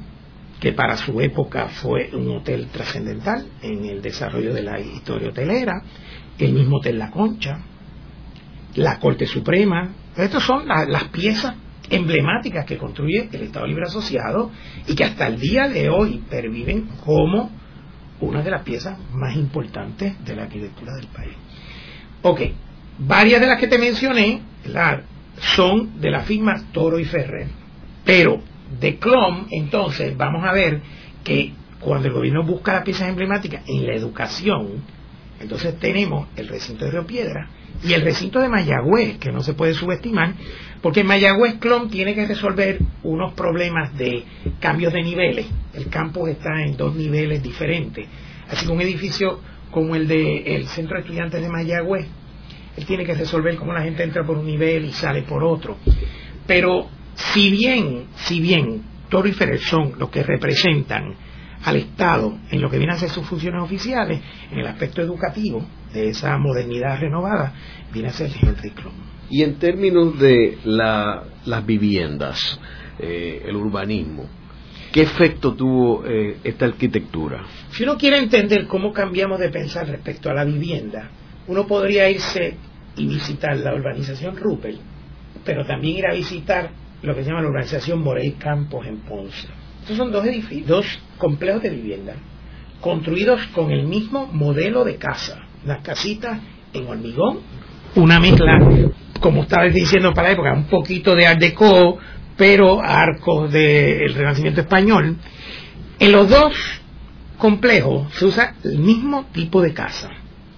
Speaker 3: que para su época fue un hotel trascendental en el desarrollo de la historia hotelera, el mismo Hotel La Concha, la Corte Suprema, estas son las piezas emblemáticas que construye el Estado Libre Asociado y que hasta el día de hoy perviven como una de las piezas más importantes de la arquitectura del país. Ok, varias de las que te mencioné son de la firma Toro y Ferrer, pero de Clom, entonces vamos a ver que cuando el gobierno busca las piezas emblemáticas en la educación, entonces tenemos el recinto de Río Piedra, y el recinto de Mayagüez, que no se puede subestimar, porque Mayagüez Clon tiene que resolver unos problemas de cambios de niveles. El campus está en dos niveles diferentes. Así que un edificio como el del Centro de Estudiantes de Mayagüez, él tiene que resolver cómo la gente entra por un nivel y sale por otro. Pero si bien, si bien Toro y Ferrer son los que representan al Estado en lo que vienen a ser sus funciones oficiales, en el aspecto educativo de esa modernidad renovada, viene a ser Henry Klum.
Speaker 2: Y en términos de las viviendas, eh, el urbanismo, ¿Qué efecto tuvo eh, esta arquitectura?
Speaker 3: Si uno quiere entender cómo cambiamos de pensar respecto a la vivienda, uno podría irse y visitar la urbanización Rupert, pero también ir a visitar lo que se llama la urbanización Morey Campos en Ponce. Estos son dos edificios, dos complejos de vivienda, construidos con el mismo modelo de casa, las casitas en hormigón, una mezcla, como estaba diciendo para la época, un poquito de Art Deco, pero arcos del Renacimiento español. En los dos complejos se usa el mismo tipo de casa.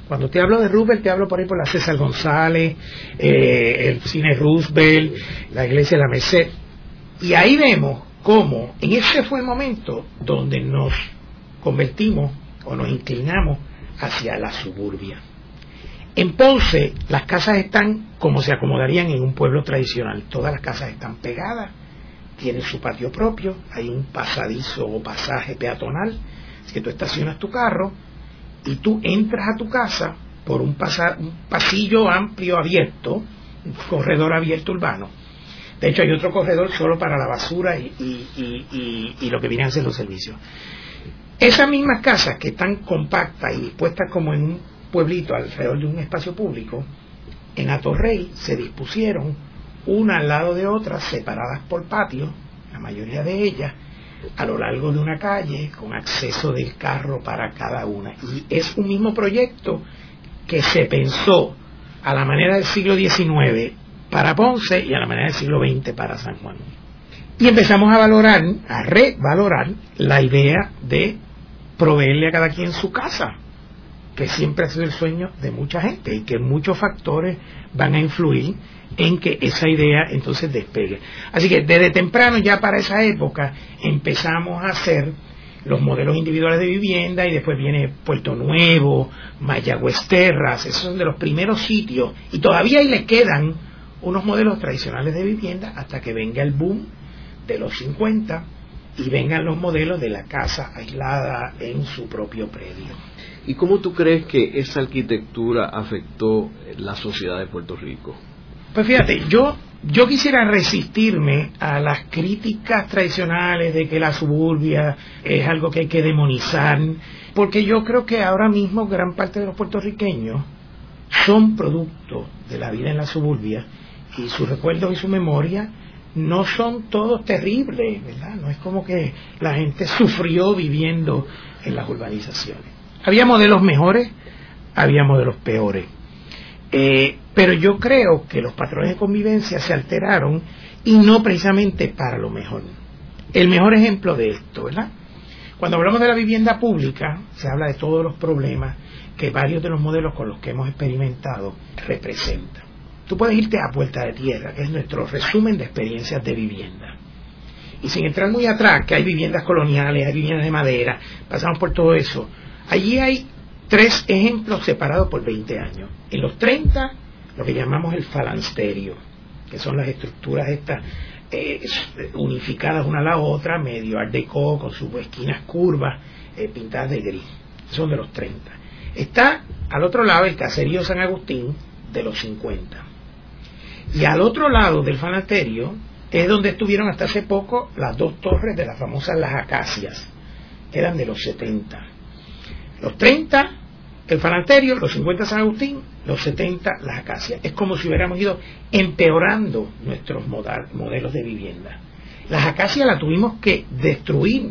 Speaker 3: Cuando te hablo de Roosevelt, te hablo por ahí por la César González, eh, el cine Roosevelt, la iglesia de la Merced. Y ahí vemos cómo en ese fue el momento donde nos convertimos o nos inclinamos hacia la suburbia. En Ponce las casas están como se acomodarían en un pueblo tradicional. Todas las casas están pegadas, tienen su patio propio, hay un pasadizo o pasaje peatonal, que tú estacionas tu carro y tú entras a tu casa por un, pasillo amplio abierto, un corredor abierto urbano. De hecho hay otro corredor solo para la basura y, lo que vienen a ser los servicios. Esas mismas casas que están compactas y dispuestas como en un pueblito alrededor de un espacio público, en Atorrey se dispusieron una al lado de otra, separadas por patio, la mayoría de ellas, a lo largo de una calle, con acceso del carro para cada una. Y es un mismo proyecto que se pensó a la manera del siglo XIX para Ponce y a la manera del siglo XX para San Juan. Y empezamos a valorar, a revalorar la idea de proveerle a cada quien su casa que siempre ha sido el sueño de mucha gente y que muchos factores van a influir en que esa idea entonces despegue. Así que desde temprano, ya para esa época, empezamos a hacer los modelos individuales de vivienda y después viene Puerto Nuevo, Mayagüez Terras, esos son de los primeros sitios y todavía ahí le quedan unos modelos tradicionales de vivienda hasta que venga el boom de los 50 y vengan los modelos de la casa aislada en su propio predio.
Speaker 2: ¿Y cómo tú crees que esa arquitectura afectó la sociedad de Puerto Rico?
Speaker 3: Pues fíjate, yo, yo quisiera resistirme a las críticas tradicionales de que la suburbia es algo que hay que demonizar, porque yo creo que ahora mismo gran parte de los puertorriqueños son producto de la vida en la suburbia y sus recuerdos y su memoria no son todos terribles, ¿verdad? No es como que la gente sufrió viviendo en las urbanizaciones. Había modelos mejores, había modelos peores. Eh, pero yo creo que los patrones de convivencia se alteraron y no precisamente para lo mejor. El mejor ejemplo de esto, ¿verdad? Cuando hablamos de la vivienda pública, se habla de todos los problemas que varios de los modelos con los que hemos experimentado representan. Tú puedes irte a Puerta de Tierra, que es nuestro resumen de experiencias de vivienda. Y sin entrar muy atrás, que hay viviendas coloniales, hay viviendas de madera, pasamos por todo eso, Allí hay tres ejemplos separados por 20 años. En los 30, lo que llamamos el falansterio, que son las estructuras estas eh, unificadas una a la otra, medio art deco, con sus esquinas curvas, eh, pintadas de gris. Son de los 30. Está al otro lado el caserío San Agustín de los 50. Y al otro lado del falansterio es donde estuvieron hasta hace poco las dos torres de las famosas Las Acacias, que eran de los 70 los 30, el Falanterio, los 50 San Agustín, los 70 las acacias. Es como si hubiéramos ido empeorando nuestros modelos de vivienda. Las acacias las tuvimos que destruir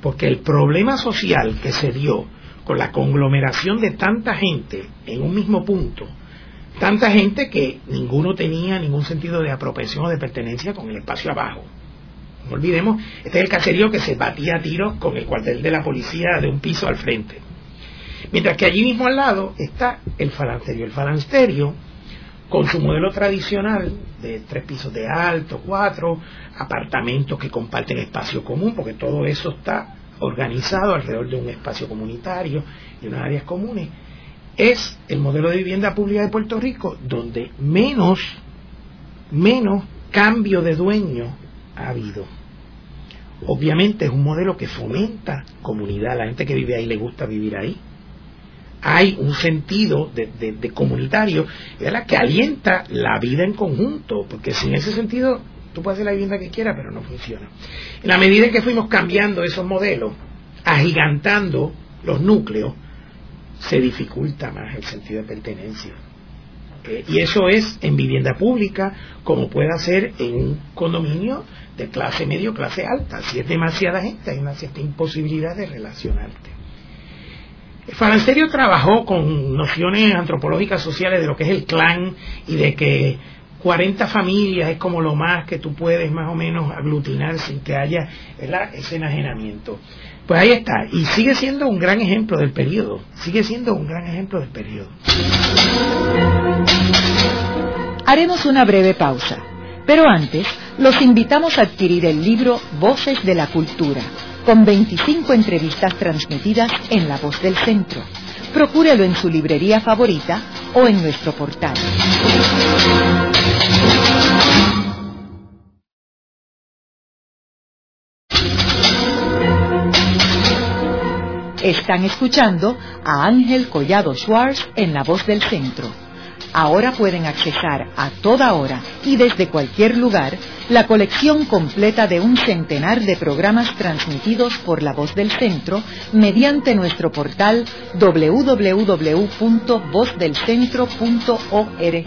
Speaker 3: porque el problema social que se dio con la conglomeración de tanta gente en un mismo punto, tanta gente que ninguno tenía ningún sentido de apropiación o de pertenencia con el espacio abajo. No olvidemos, este es el caserío que se batía a tiros con el cuartel de la policía de un piso al frente. Mientras que allí mismo al lado está el falansterio. El falansterio, con su modelo tradicional de tres pisos de alto, cuatro, apartamentos que comparten espacio común, porque todo eso está organizado alrededor de un espacio comunitario y unas áreas comunes, es el modelo de vivienda pública de Puerto Rico donde menos, menos cambio de dueño ha habido. Obviamente es un modelo que fomenta comunidad, la gente que vive ahí le gusta vivir ahí, hay un sentido de, comunitario que alienta la vida en conjunto, porque sin ese sentido Tú puedes hacer la vivienda que quieras, pero no funciona. En la medida en que fuimos cambiando esos modelos, agigantando los núcleos, se dificulta más el sentido de pertenencia. Y eso es en vivienda pública, como puede ser en un condominio de clase medio, clase alta. Si es demasiada gente, hay una cierta imposibilidad de relacionarte. Falansterio trabajó con nociones antropológicas sociales de lo que es el clan y de que 40 familias es como lo más que tú puedes más o menos aglutinar sin que haya ese enajenamiento. Pues ahí está, y sigue siendo un gran ejemplo del periodo, sigue siendo un gran ejemplo del periodo.
Speaker 1: Haremos una breve pausa, pero antes los invitamos a adquirir el libro Voces de la Cultura, con 25 entrevistas transmitidas en La Voz del Centro. Procúrelo en su librería favorita o en nuestro portal. Están escuchando a Ángel Collado Schwartz en La Voz del Centro. Ahora pueden accesar a toda hora y desde cualquier lugar la colección completa de un centenar de programas transmitidos por La Voz del Centro mediante nuestro portal www.vozdelcentro.org.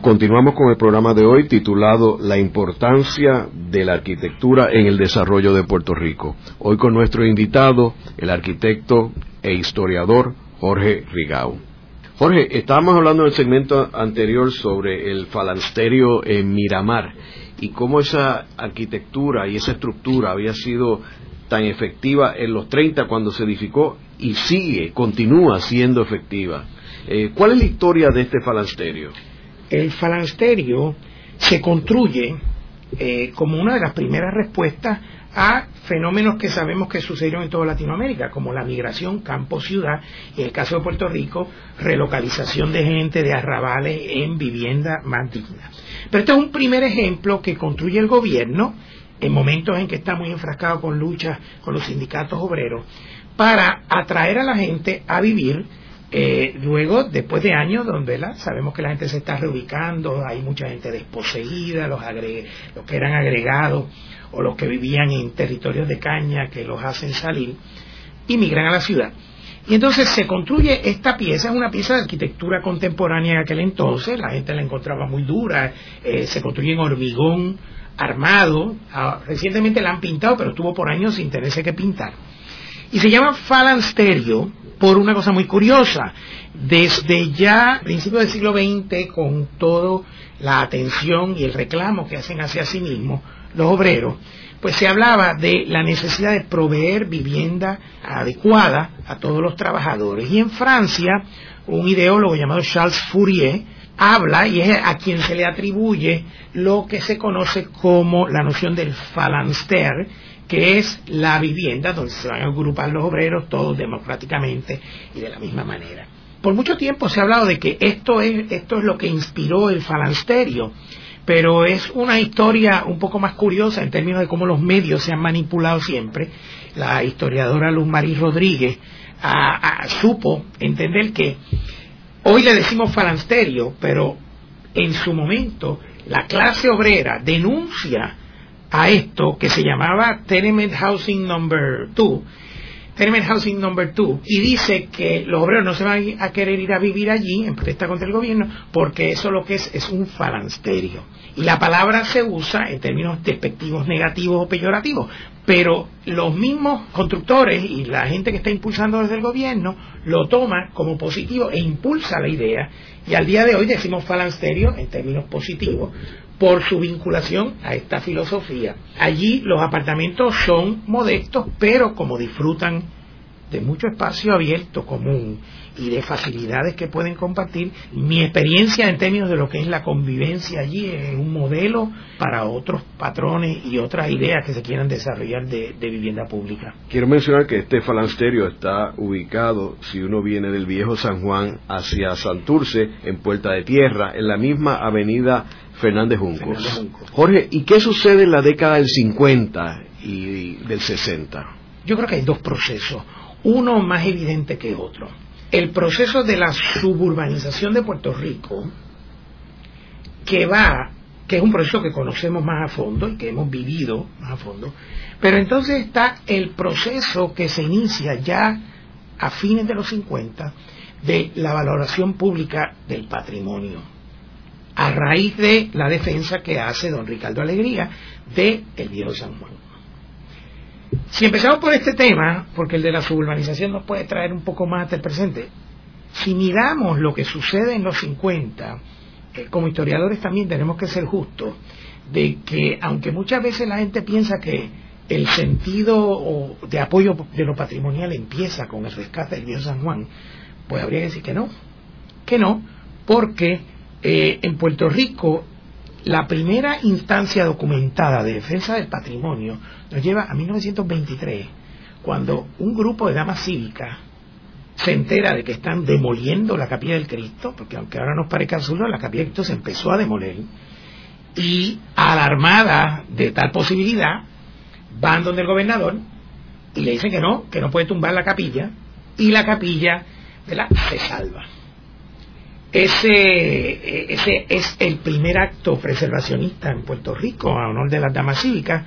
Speaker 2: Continuamos con el programa de hoy titulado La importancia de la arquitectura en el desarrollo de Puerto Rico. Hoy con nuestro invitado, el arquitecto e historiador Jorge Rigau. Jorge, estábamos hablando en el segmento anterior sobre el falansterio en Miramar y cómo esa arquitectura y esa estructura había sido tan efectiva en los 30 cuando se edificó y sigue, continúa siendo efectiva. Eh, ¿Cuál es la historia de este falansterio?
Speaker 3: el falansterio se construye eh, como una de las primeras respuestas a fenómenos que sabemos que sucedieron en toda Latinoamérica, como la migración campo-ciudad, y en el caso de Puerto Rico, relocalización de gente de arrabales en vivienda más digna. Pero este es un primer ejemplo que construye el gobierno en momentos en que está muy enfrascado con luchas con los sindicatos obreros, para atraer a la gente a vivir eh, luego, después de años donde sabemos que la gente se está reubicando, hay mucha gente desposeída, los, los que eran agregados o los que vivían en territorios de caña que los hacen salir, inmigran a la ciudad. Y entonces se construye esta pieza, es una pieza de arquitectura contemporánea de aquel entonces, la gente la encontraba muy dura, eh, se construye en hormigón armado, ah, recientemente la han pintado, pero estuvo por años sin tenerse que pintar. Y se llama falansterio por una cosa muy curiosa. Desde ya, principios del siglo XX, con toda la atención y el reclamo que hacen hacia sí mismos los obreros, pues se hablaba de la necesidad de proveer vivienda adecuada a todos los trabajadores. Y en Francia, un ideólogo llamado Charles Fourier habla, y es a quien se le atribuye lo que se conoce como la noción del falanster, que es la vivienda donde se van a agrupar los obreros todos democráticamente y de la misma manera. Por mucho tiempo se ha hablado de que esto es, esto es lo que inspiró el falansterio, pero es una historia un poco más curiosa en términos de cómo los medios se han manipulado siempre. La historiadora Luz Marí Rodríguez supo entender que hoy le decimos falansterio, pero en su momento la clase obrera denuncia a esto que se llamaba Tenement Housing Number 2, Tenement Housing Number 2, y dice que los obreros no se van a querer ir a vivir allí en protesta contra el gobierno porque eso lo que es es un falansterio. Y la palabra se usa en términos despectivos, negativos o peyorativos, pero los mismos constructores y la gente que está impulsando desde el gobierno lo toma como positivo e impulsa la idea y al día de hoy decimos falansterio en términos positivos por su vinculación a esta filosofía. Allí los apartamentos son modestos, pero como disfrutan de mucho espacio abierto común y de facilidades que pueden compartir. Mi experiencia en términos de lo que es la convivencia allí es un modelo para otros patrones y otras ideas que se quieran desarrollar de, vivienda pública.
Speaker 2: Quiero mencionar que este falansterio está ubicado, si uno viene del viejo San Juan hacia Santurce, en Puerta de Tierra, en la misma avenida Fernández Junco. Jorge, ¿y qué sucede en la década del 50 y del 60?
Speaker 3: Yo creo que hay dos procesos, uno más evidente que otro. El proceso de la suburbanización de Puerto Rico que va, que es un proceso que conocemos más a fondo y que hemos vivido más a fondo, pero entonces está el proceso que se inicia ya a fines de los 50 de la valoración pública del patrimonio, a raíz de la defensa que hace don Ricardo Alegría de el viejo San Juan. Si empezamos por este tema, porque el de la suburbanización nos puede traer un poco más del presente, si miramos lo que sucede en los 50, eh, como historiadores también tenemos que ser justos, de que aunque muchas veces la gente piensa que el sentido de apoyo de lo patrimonial empieza con el rescate del viejo San Juan, pues habría que decir que no, que no, porque eh, en Puerto Rico la primera instancia documentada de defensa del patrimonio nos lleva a 1923, cuando un grupo de damas cívicas se entera de que están demoliendo la capilla del Cristo, porque aunque ahora nos parezca absurdo, la capilla del Cristo se empezó a demoler, y alarmada de tal posibilidad, van donde el gobernador y le dicen que no, que no puede tumbar la capilla, y la capilla se salva. Ese, ese es el primer acto preservacionista en Puerto Rico a honor de las damas cívicas.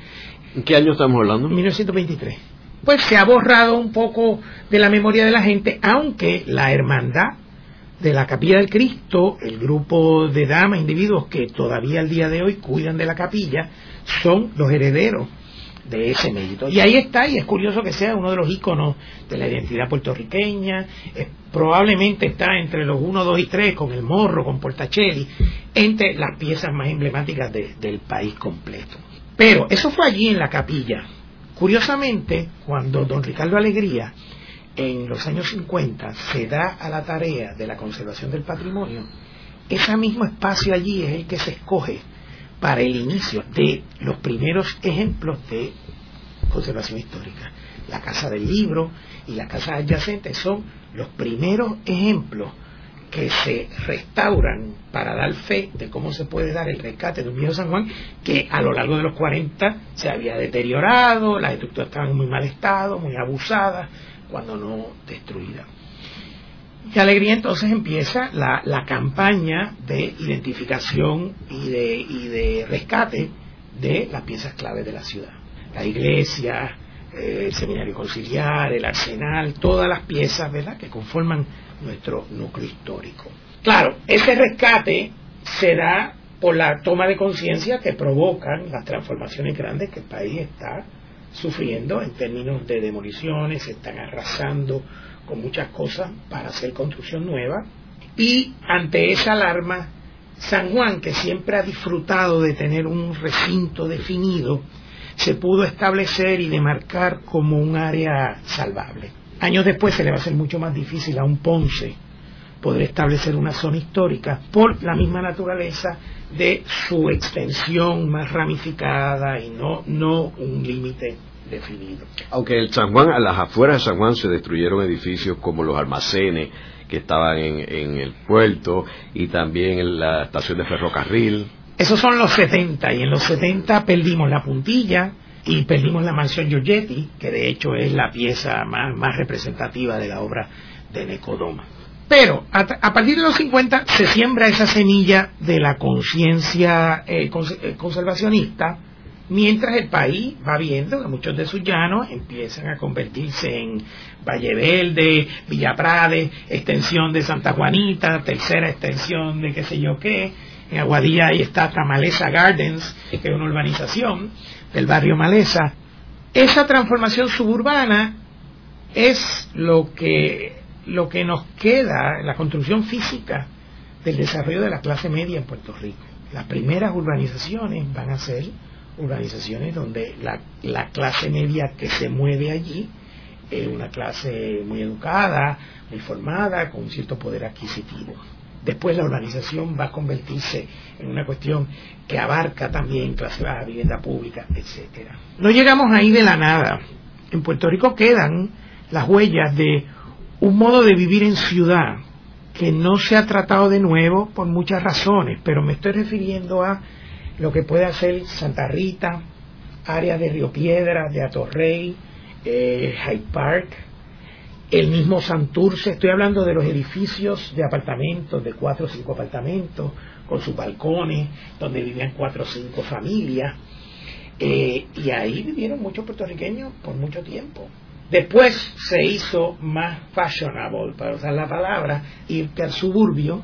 Speaker 2: ¿En qué año estamos hablando?
Speaker 3: 1923. Pues se ha borrado un poco de la memoria de la gente, aunque la hermandad de la capilla del Cristo, el grupo de damas, individuos que todavía al día de hoy cuidan de la capilla, son los herederos de ese mérito. Y ahí está, y es curioso que sea uno de los íconos de la identidad puertorriqueña, probablemente está entre los 1, 2 y 3, con el morro, con Portacelli, entre las piezas más emblemáticas del país completo. Pero eso fue allí en la capilla. Curiosamente, cuando don Ricardo Alegría, en los años 50, se da a la tarea de la conservación del patrimonio, ese mismo espacio allí es el que se escoge para el inicio de los primeros ejemplos de conservación histórica. La Casa del Libro y la Casa adyacente son los primeros ejemplos que se restauran para dar fe de cómo se puede dar el rescate de un viejo San Juan que a lo largo de los 40 se había deteriorado, las estructuras estaban en muy mal estado, muy abusadas, cuando no destruidas. Y Alegría entonces empieza la, la campaña de identificación y de, y de rescate de las piezas claves de la ciudad. La iglesia, eh, el seminario conciliar, el arsenal, todas las piezas ¿verdad? que conforman nuestro núcleo histórico. Claro, ese rescate se da por la toma de conciencia que provocan las transformaciones grandes que el país está sufriendo en términos de demoliciones, se están arrasando con muchas cosas para hacer construcción nueva. Y ante esa alarma, San Juan, que siempre ha disfrutado de tener un recinto definido, se pudo establecer y demarcar como un área salvable. Años después se le va a hacer mucho más difícil a un Ponce poder establecer una zona histórica por la misma naturaleza de su extensión más ramificada y no, no un límite definido.
Speaker 2: Aunque el San Juan, a las afueras de San Juan se destruyeron edificios como los almacenes que estaban en, el puerto y también en la estación de ferrocarril.
Speaker 3: Esos son los 70 y en los 70 perdimos la puntilla y perdimos la mansión Giorgetti, que de hecho es la pieza más, más representativa de la obra de Necodoma. Pero a, partir de los 50 se siembra esa semilla de la conciencia eh, eh, conservacionista mientras el país va viendo que muchos de sus llanos empiezan a convertirse en Valle Verde, Villa Prade, extensión de Santa Juanita, tercera extensión de qué sé yo qué. En Aguadilla ahí está Tamaleza Gardens, que es una urbanización del barrio Maleza. Esa transformación suburbana es lo que, lo que nos queda, la construcción física del desarrollo de la clase media en Puerto Rico. Las primeras urbanizaciones van a ser urbanizaciones donde la, la clase media que se mueve allí es una clase muy educada, muy formada, con cierto poder adquisitivo. Después la urbanización va a convertirse en una cuestión que abarca también clase baja, vivienda pública, etcétera. No llegamos ahí de la nada. En Puerto Rico quedan las huellas de un modo de vivir en ciudad que no se ha tratado de nuevo por muchas razones, pero me estoy refiriendo a lo que puede hacer Santa Rita, área de Río Piedra, de Atorrey, eh, Hyde Park, el mismo Santurce, estoy hablando de los edificios de apartamentos, de cuatro o cinco apartamentos, con sus balcones, donde vivían cuatro o cinco familias, eh, y ahí vivieron muchos puertorriqueños por mucho tiempo. Después se hizo más fashionable, para usar la palabra, irte al suburbio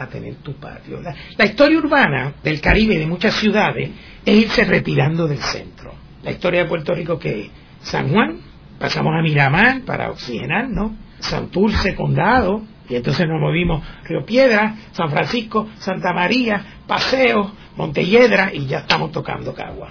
Speaker 3: a tener tu patio. La, historia urbana del Caribe y de muchas ciudades es irse retirando del centro. La historia de Puerto Rico que San Juan, pasamos a Miramar para oxigenar, ¿no? Santurce, Condado, y entonces nos movimos Río Piedra, San Francisco, Santa María, Paseo, Montelledra y ya estamos tocando Cagua.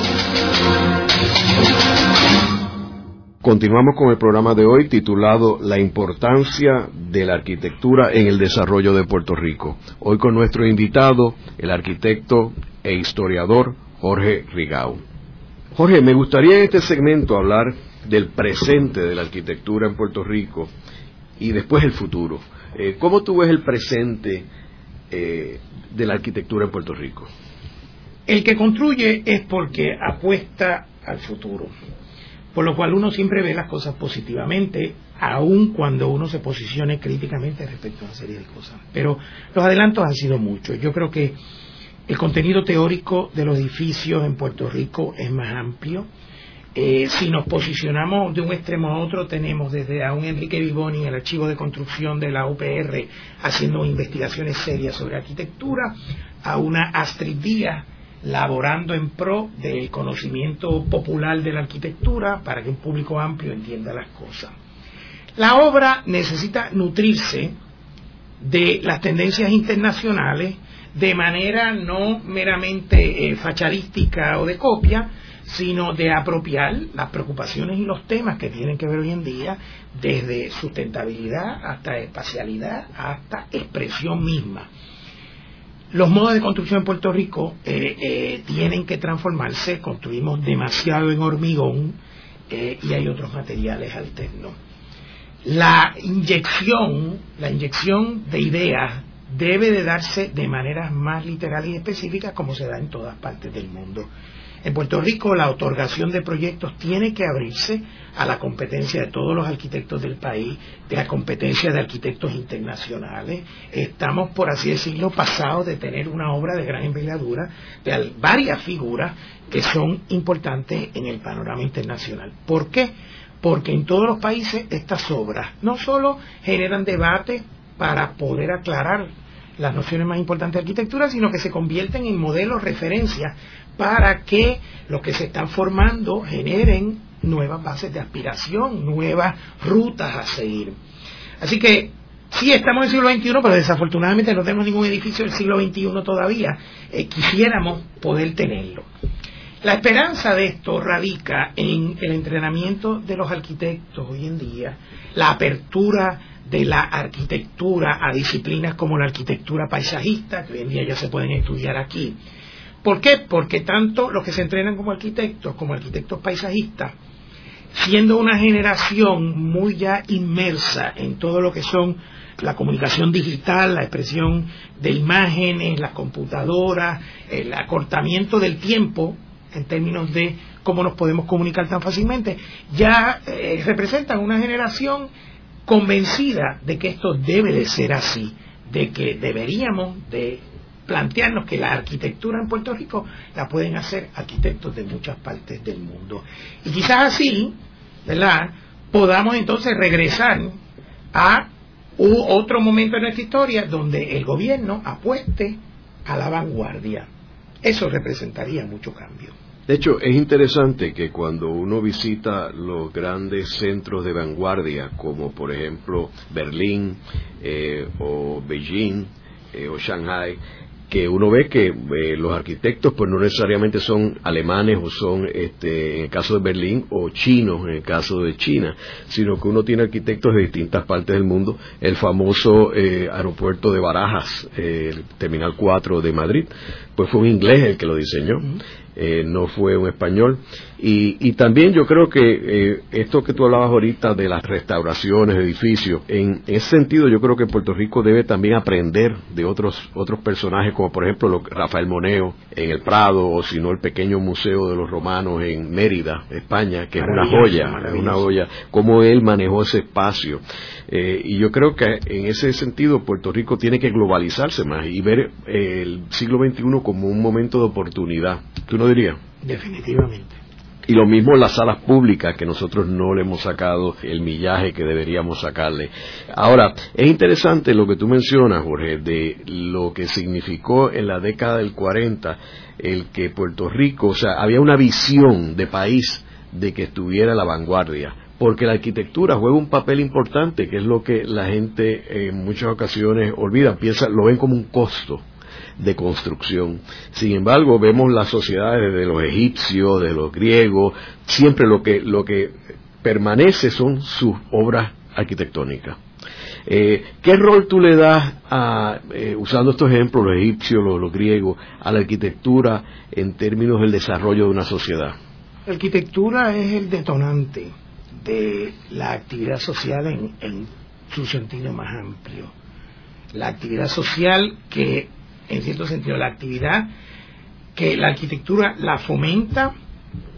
Speaker 2: Continuamos con el programa de hoy titulado La importancia de la arquitectura en el desarrollo de Puerto Rico. Hoy con nuestro invitado, el arquitecto e historiador Jorge Rigau. Jorge, me gustaría en este segmento hablar del presente de la arquitectura en Puerto Rico y después el futuro. Eh, ¿Cómo tú ves el presente eh, de la arquitectura en Puerto Rico?
Speaker 3: El que construye es porque apuesta al futuro, por lo cual uno siempre ve las cosas positivamente, aun cuando uno se posicione críticamente respecto a una serie de cosas. Pero los adelantos han sido muchos. Yo creo que el contenido teórico de los edificios en Puerto Rico es más amplio. Eh, si nos posicionamos de un extremo a otro, tenemos desde a un Enrique Vivoni, el archivo de construcción de la UPR, haciendo investigaciones serias sobre arquitectura, a una Astrid Díaz, laborando en pro del conocimiento popular de la arquitectura para que un público amplio entienda las cosas. La obra necesita nutrirse de las tendencias internacionales de manera no meramente eh, fachadística o de copia, sino de apropiar las preocupaciones y los temas que tienen que ver hoy en día, desde sustentabilidad hasta espacialidad, hasta expresión misma. Los modos de construcción en Puerto Rico eh, eh, tienen que transformarse, construimos demasiado en hormigón y hay otros materiales alternos. La inyección, la inyección de ideas debe de darse de maneras más literales y específicas como se da en todas partes del mundo. En Puerto Rico la otorgación de proyectos tiene que abrirse a la competencia de todos los arquitectos del país, de la competencia de arquitectos internacionales. Estamos, por así decirlo, pasados de tener una obra de gran envergadura, de varias figuras que son importantes en el panorama internacional. ¿Por qué? Porque en todos los países estas obras no solo generan debate para poder aclarar las nociones más importantes de arquitectura, sino que se convierten en modelos referencias para que los que se están formando generen nuevas bases de aspiración, nuevas rutas a seguir. Así que sí estamos en el siglo XXI, pero desafortunadamente no tenemos ningún edificio del siglo XXI todavía. Eh, quisiéramos poder tenerlo. La esperanza de esto radica en el entrenamiento de los arquitectos hoy en día, la apertura de la arquitectura a disciplinas como la arquitectura paisajista, que hoy en día ya se pueden estudiar aquí. ¿Por qué? Porque tanto los que se entrenan como arquitectos, como arquitectos paisajistas, siendo una generación muy ya inmersa en todo lo que son la comunicación digital, la expresión de imágenes, las computadoras, el acortamiento del tiempo en términos de cómo nos podemos comunicar tan fácilmente, ya eh, representan una generación convencida de que esto debe de ser así, de que deberíamos de plantearnos que la arquitectura en Puerto Rico la pueden hacer arquitectos de muchas partes del mundo. Y quizás así, ¿verdad? Podamos entonces regresar a otro momento en nuestra historia donde el gobierno apueste a la vanguardia. Eso representaría mucho cambio.
Speaker 2: De hecho, es interesante que cuando uno visita los grandes centros de vanguardia, como por ejemplo Berlín eh, o Beijing eh, o Shanghai, que uno ve que eh, los arquitectos pues no necesariamente son alemanes o son este, en el caso de Berlín o chinos en el caso de China, sino que uno tiene arquitectos de distintas partes del mundo. El famoso eh, aeropuerto de Barajas, el Terminal 4 de Madrid, pues fue un inglés el que lo diseñó. Eh, no fue un español. Y, también yo creo que eh, esto que tú hablabas ahorita de las restauraciones de edificios, en ese sentido yo creo que Puerto Rico debe también aprender de otros, otros personajes, como por ejemplo Rafael Moneo en el Prado, o si no el pequeño museo de los romanos en Mérida, España, que es una joya, es una joya, cómo él manejó ese espacio. Eh, y yo creo que en ese sentido Puerto Rico tiene que globalizarse más y ver el siglo XXI como un momento de oportunidad. ¿Tú no
Speaker 3: Definitivamente.
Speaker 2: Y lo mismo las salas públicas, que nosotros no le hemos sacado el millaje que deberíamos sacarle. Ahora, es interesante lo que tú mencionas, Jorge, de lo que significó en la década del 40 el que Puerto Rico, o sea, había una visión de país de que estuviera a la vanguardia porque la arquitectura juega un papel importante, que es lo que la gente en muchas ocasiones olvida, piensa, lo ven como un costo de construcción. Sin embargo, vemos las sociedades de los egipcios, de los griegos, siempre lo que, lo que permanece son sus obras arquitectónicas. Eh, ¿Qué rol tú le das, a, eh, usando estos ejemplos, los egipcios, los, griegos, a la arquitectura en términos del desarrollo de una sociedad?
Speaker 3: La arquitectura es el detonante de la actividad social en su sentido más amplio. La actividad social que en cierto sentido, la actividad que la arquitectura la fomenta,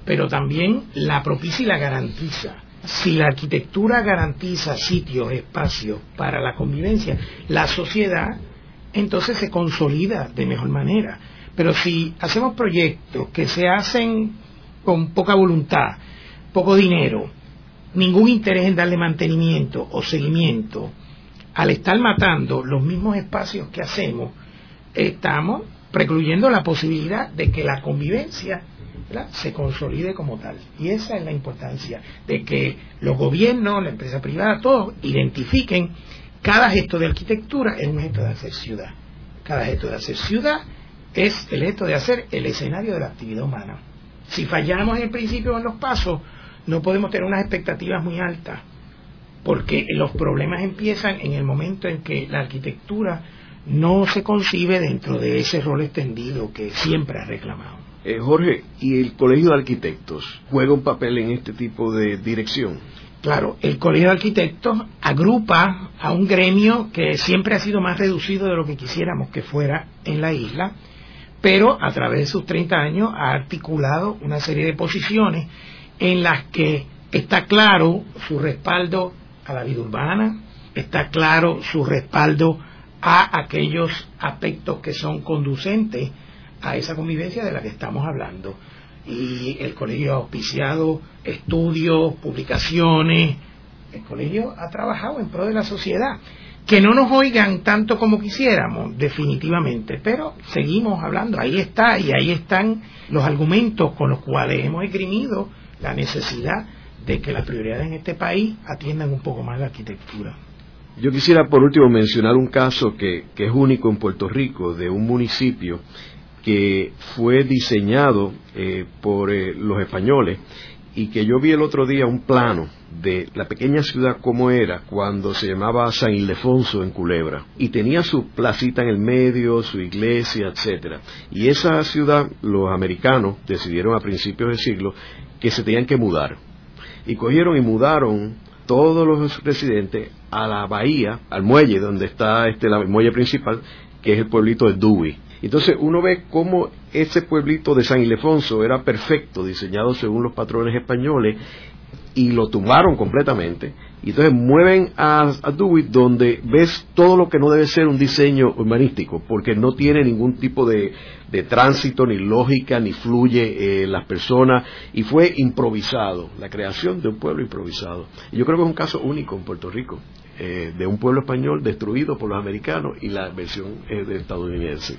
Speaker 3: pero también la propicia y la garantiza. Si la arquitectura garantiza sitios, espacios para la convivencia, la sociedad entonces se consolida de mejor manera. Pero si hacemos proyectos que se hacen con poca voluntad, poco dinero, ningún interés en darle mantenimiento o seguimiento, al estar matando los mismos espacios que hacemos, estamos precluyendo la posibilidad de que la convivencia se consolide como tal. Y esa es la importancia de que los gobiernos, la empresa privada, todos identifiquen cada gesto de arquitectura es un gesto de hacer ciudad. Cada gesto de hacer ciudad es el gesto de hacer el escenario de la actividad humana. Si fallamos en el principio en los pasos, no podemos tener unas expectativas muy altas, porque los problemas empiezan en el momento en que la arquitectura no se concibe dentro de ese rol extendido que siempre ha reclamado.
Speaker 2: Eh, Jorge, ¿y el Colegio de Arquitectos juega un papel en este tipo de dirección?
Speaker 3: Claro, el Colegio de Arquitectos agrupa a un gremio que siempre ha sido más reducido de lo que quisiéramos que fuera en la isla, pero a través de sus 30 años ha articulado una serie de posiciones en las que está claro su respaldo a la vida urbana, está claro su respaldo a aquellos aspectos que son conducentes a esa convivencia de la que estamos hablando. Y el colegio ha auspiciado estudios, publicaciones, el colegio ha trabajado en pro de la sociedad. Que no nos oigan tanto como quisiéramos, definitivamente, pero seguimos hablando, ahí está, y ahí están los argumentos con los cuales hemos esgrimido la necesidad de que las prioridades en este país atiendan un poco más la arquitectura.
Speaker 2: Yo quisiera por último mencionar un caso que, es único en Puerto Rico, de un municipio que fue diseñado eh, por eh, los españoles y que yo vi el otro día un plano de la pequeña ciudad como era cuando se llamaba San Ildefonso en Culebra y tenía su placita en el medio, su iglesia, etcétera. Y esa ciudad los americanos decidieron a principios del siglo que se tenían que mudar y cogieron y mudaron todos los residentes a la bahía, al muelle donde está este, el muelle principal, que es el pueblito de Dewey. Entonces uno ve cómo ese pueblito de San Ildefonso era perfecto, diseñado según los patrones españoles, y lo tumbaron completamente. Y entonces mueven a, a, donde ves todo lo que no debe ser un diseño urbanístico, porque no tiene ningún tipo de, de tránsito, ni lógica, ni fluye eh, las personas, y fue improvisado, la creación de un pueblo improvisado. Y yo creo que es un caso único en Puerto Rico, eh, de un pueblo español destruido por los americanos y la versión eh, de estadounidense.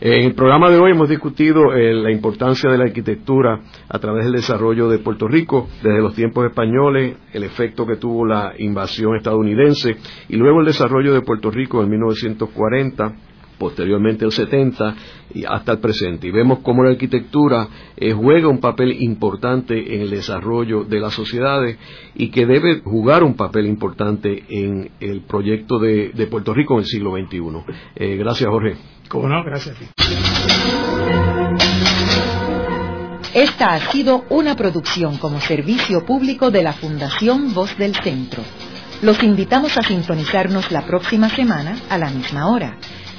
Speaker 2: en el programa de hoy hemos discutido la importancia de la arquitectura a través del desarrollo de Puerto Rico, desde los tiempos españoles, el efecto que tuvo la invasión estadounidense y luego el desarrollo de Puerto Rico en 1940 posteriormente el 70 y hasta el presente. Y vemos cómo la arquitectura eh, juega un papel importante en el desarrollo de las sociedades y que debe jugar un papel importante en el proyecto de, Puerto Rico en el siglo XXI. Eh, gracias, Jorge.
Speaker 3: Cómo no, gracias a ti.
Speaker 1: Esta ha sido una producción como servicio público de la Fundación Voz del Centro. Los invitamos a sintonizarnos la próxima semana a la misma hora.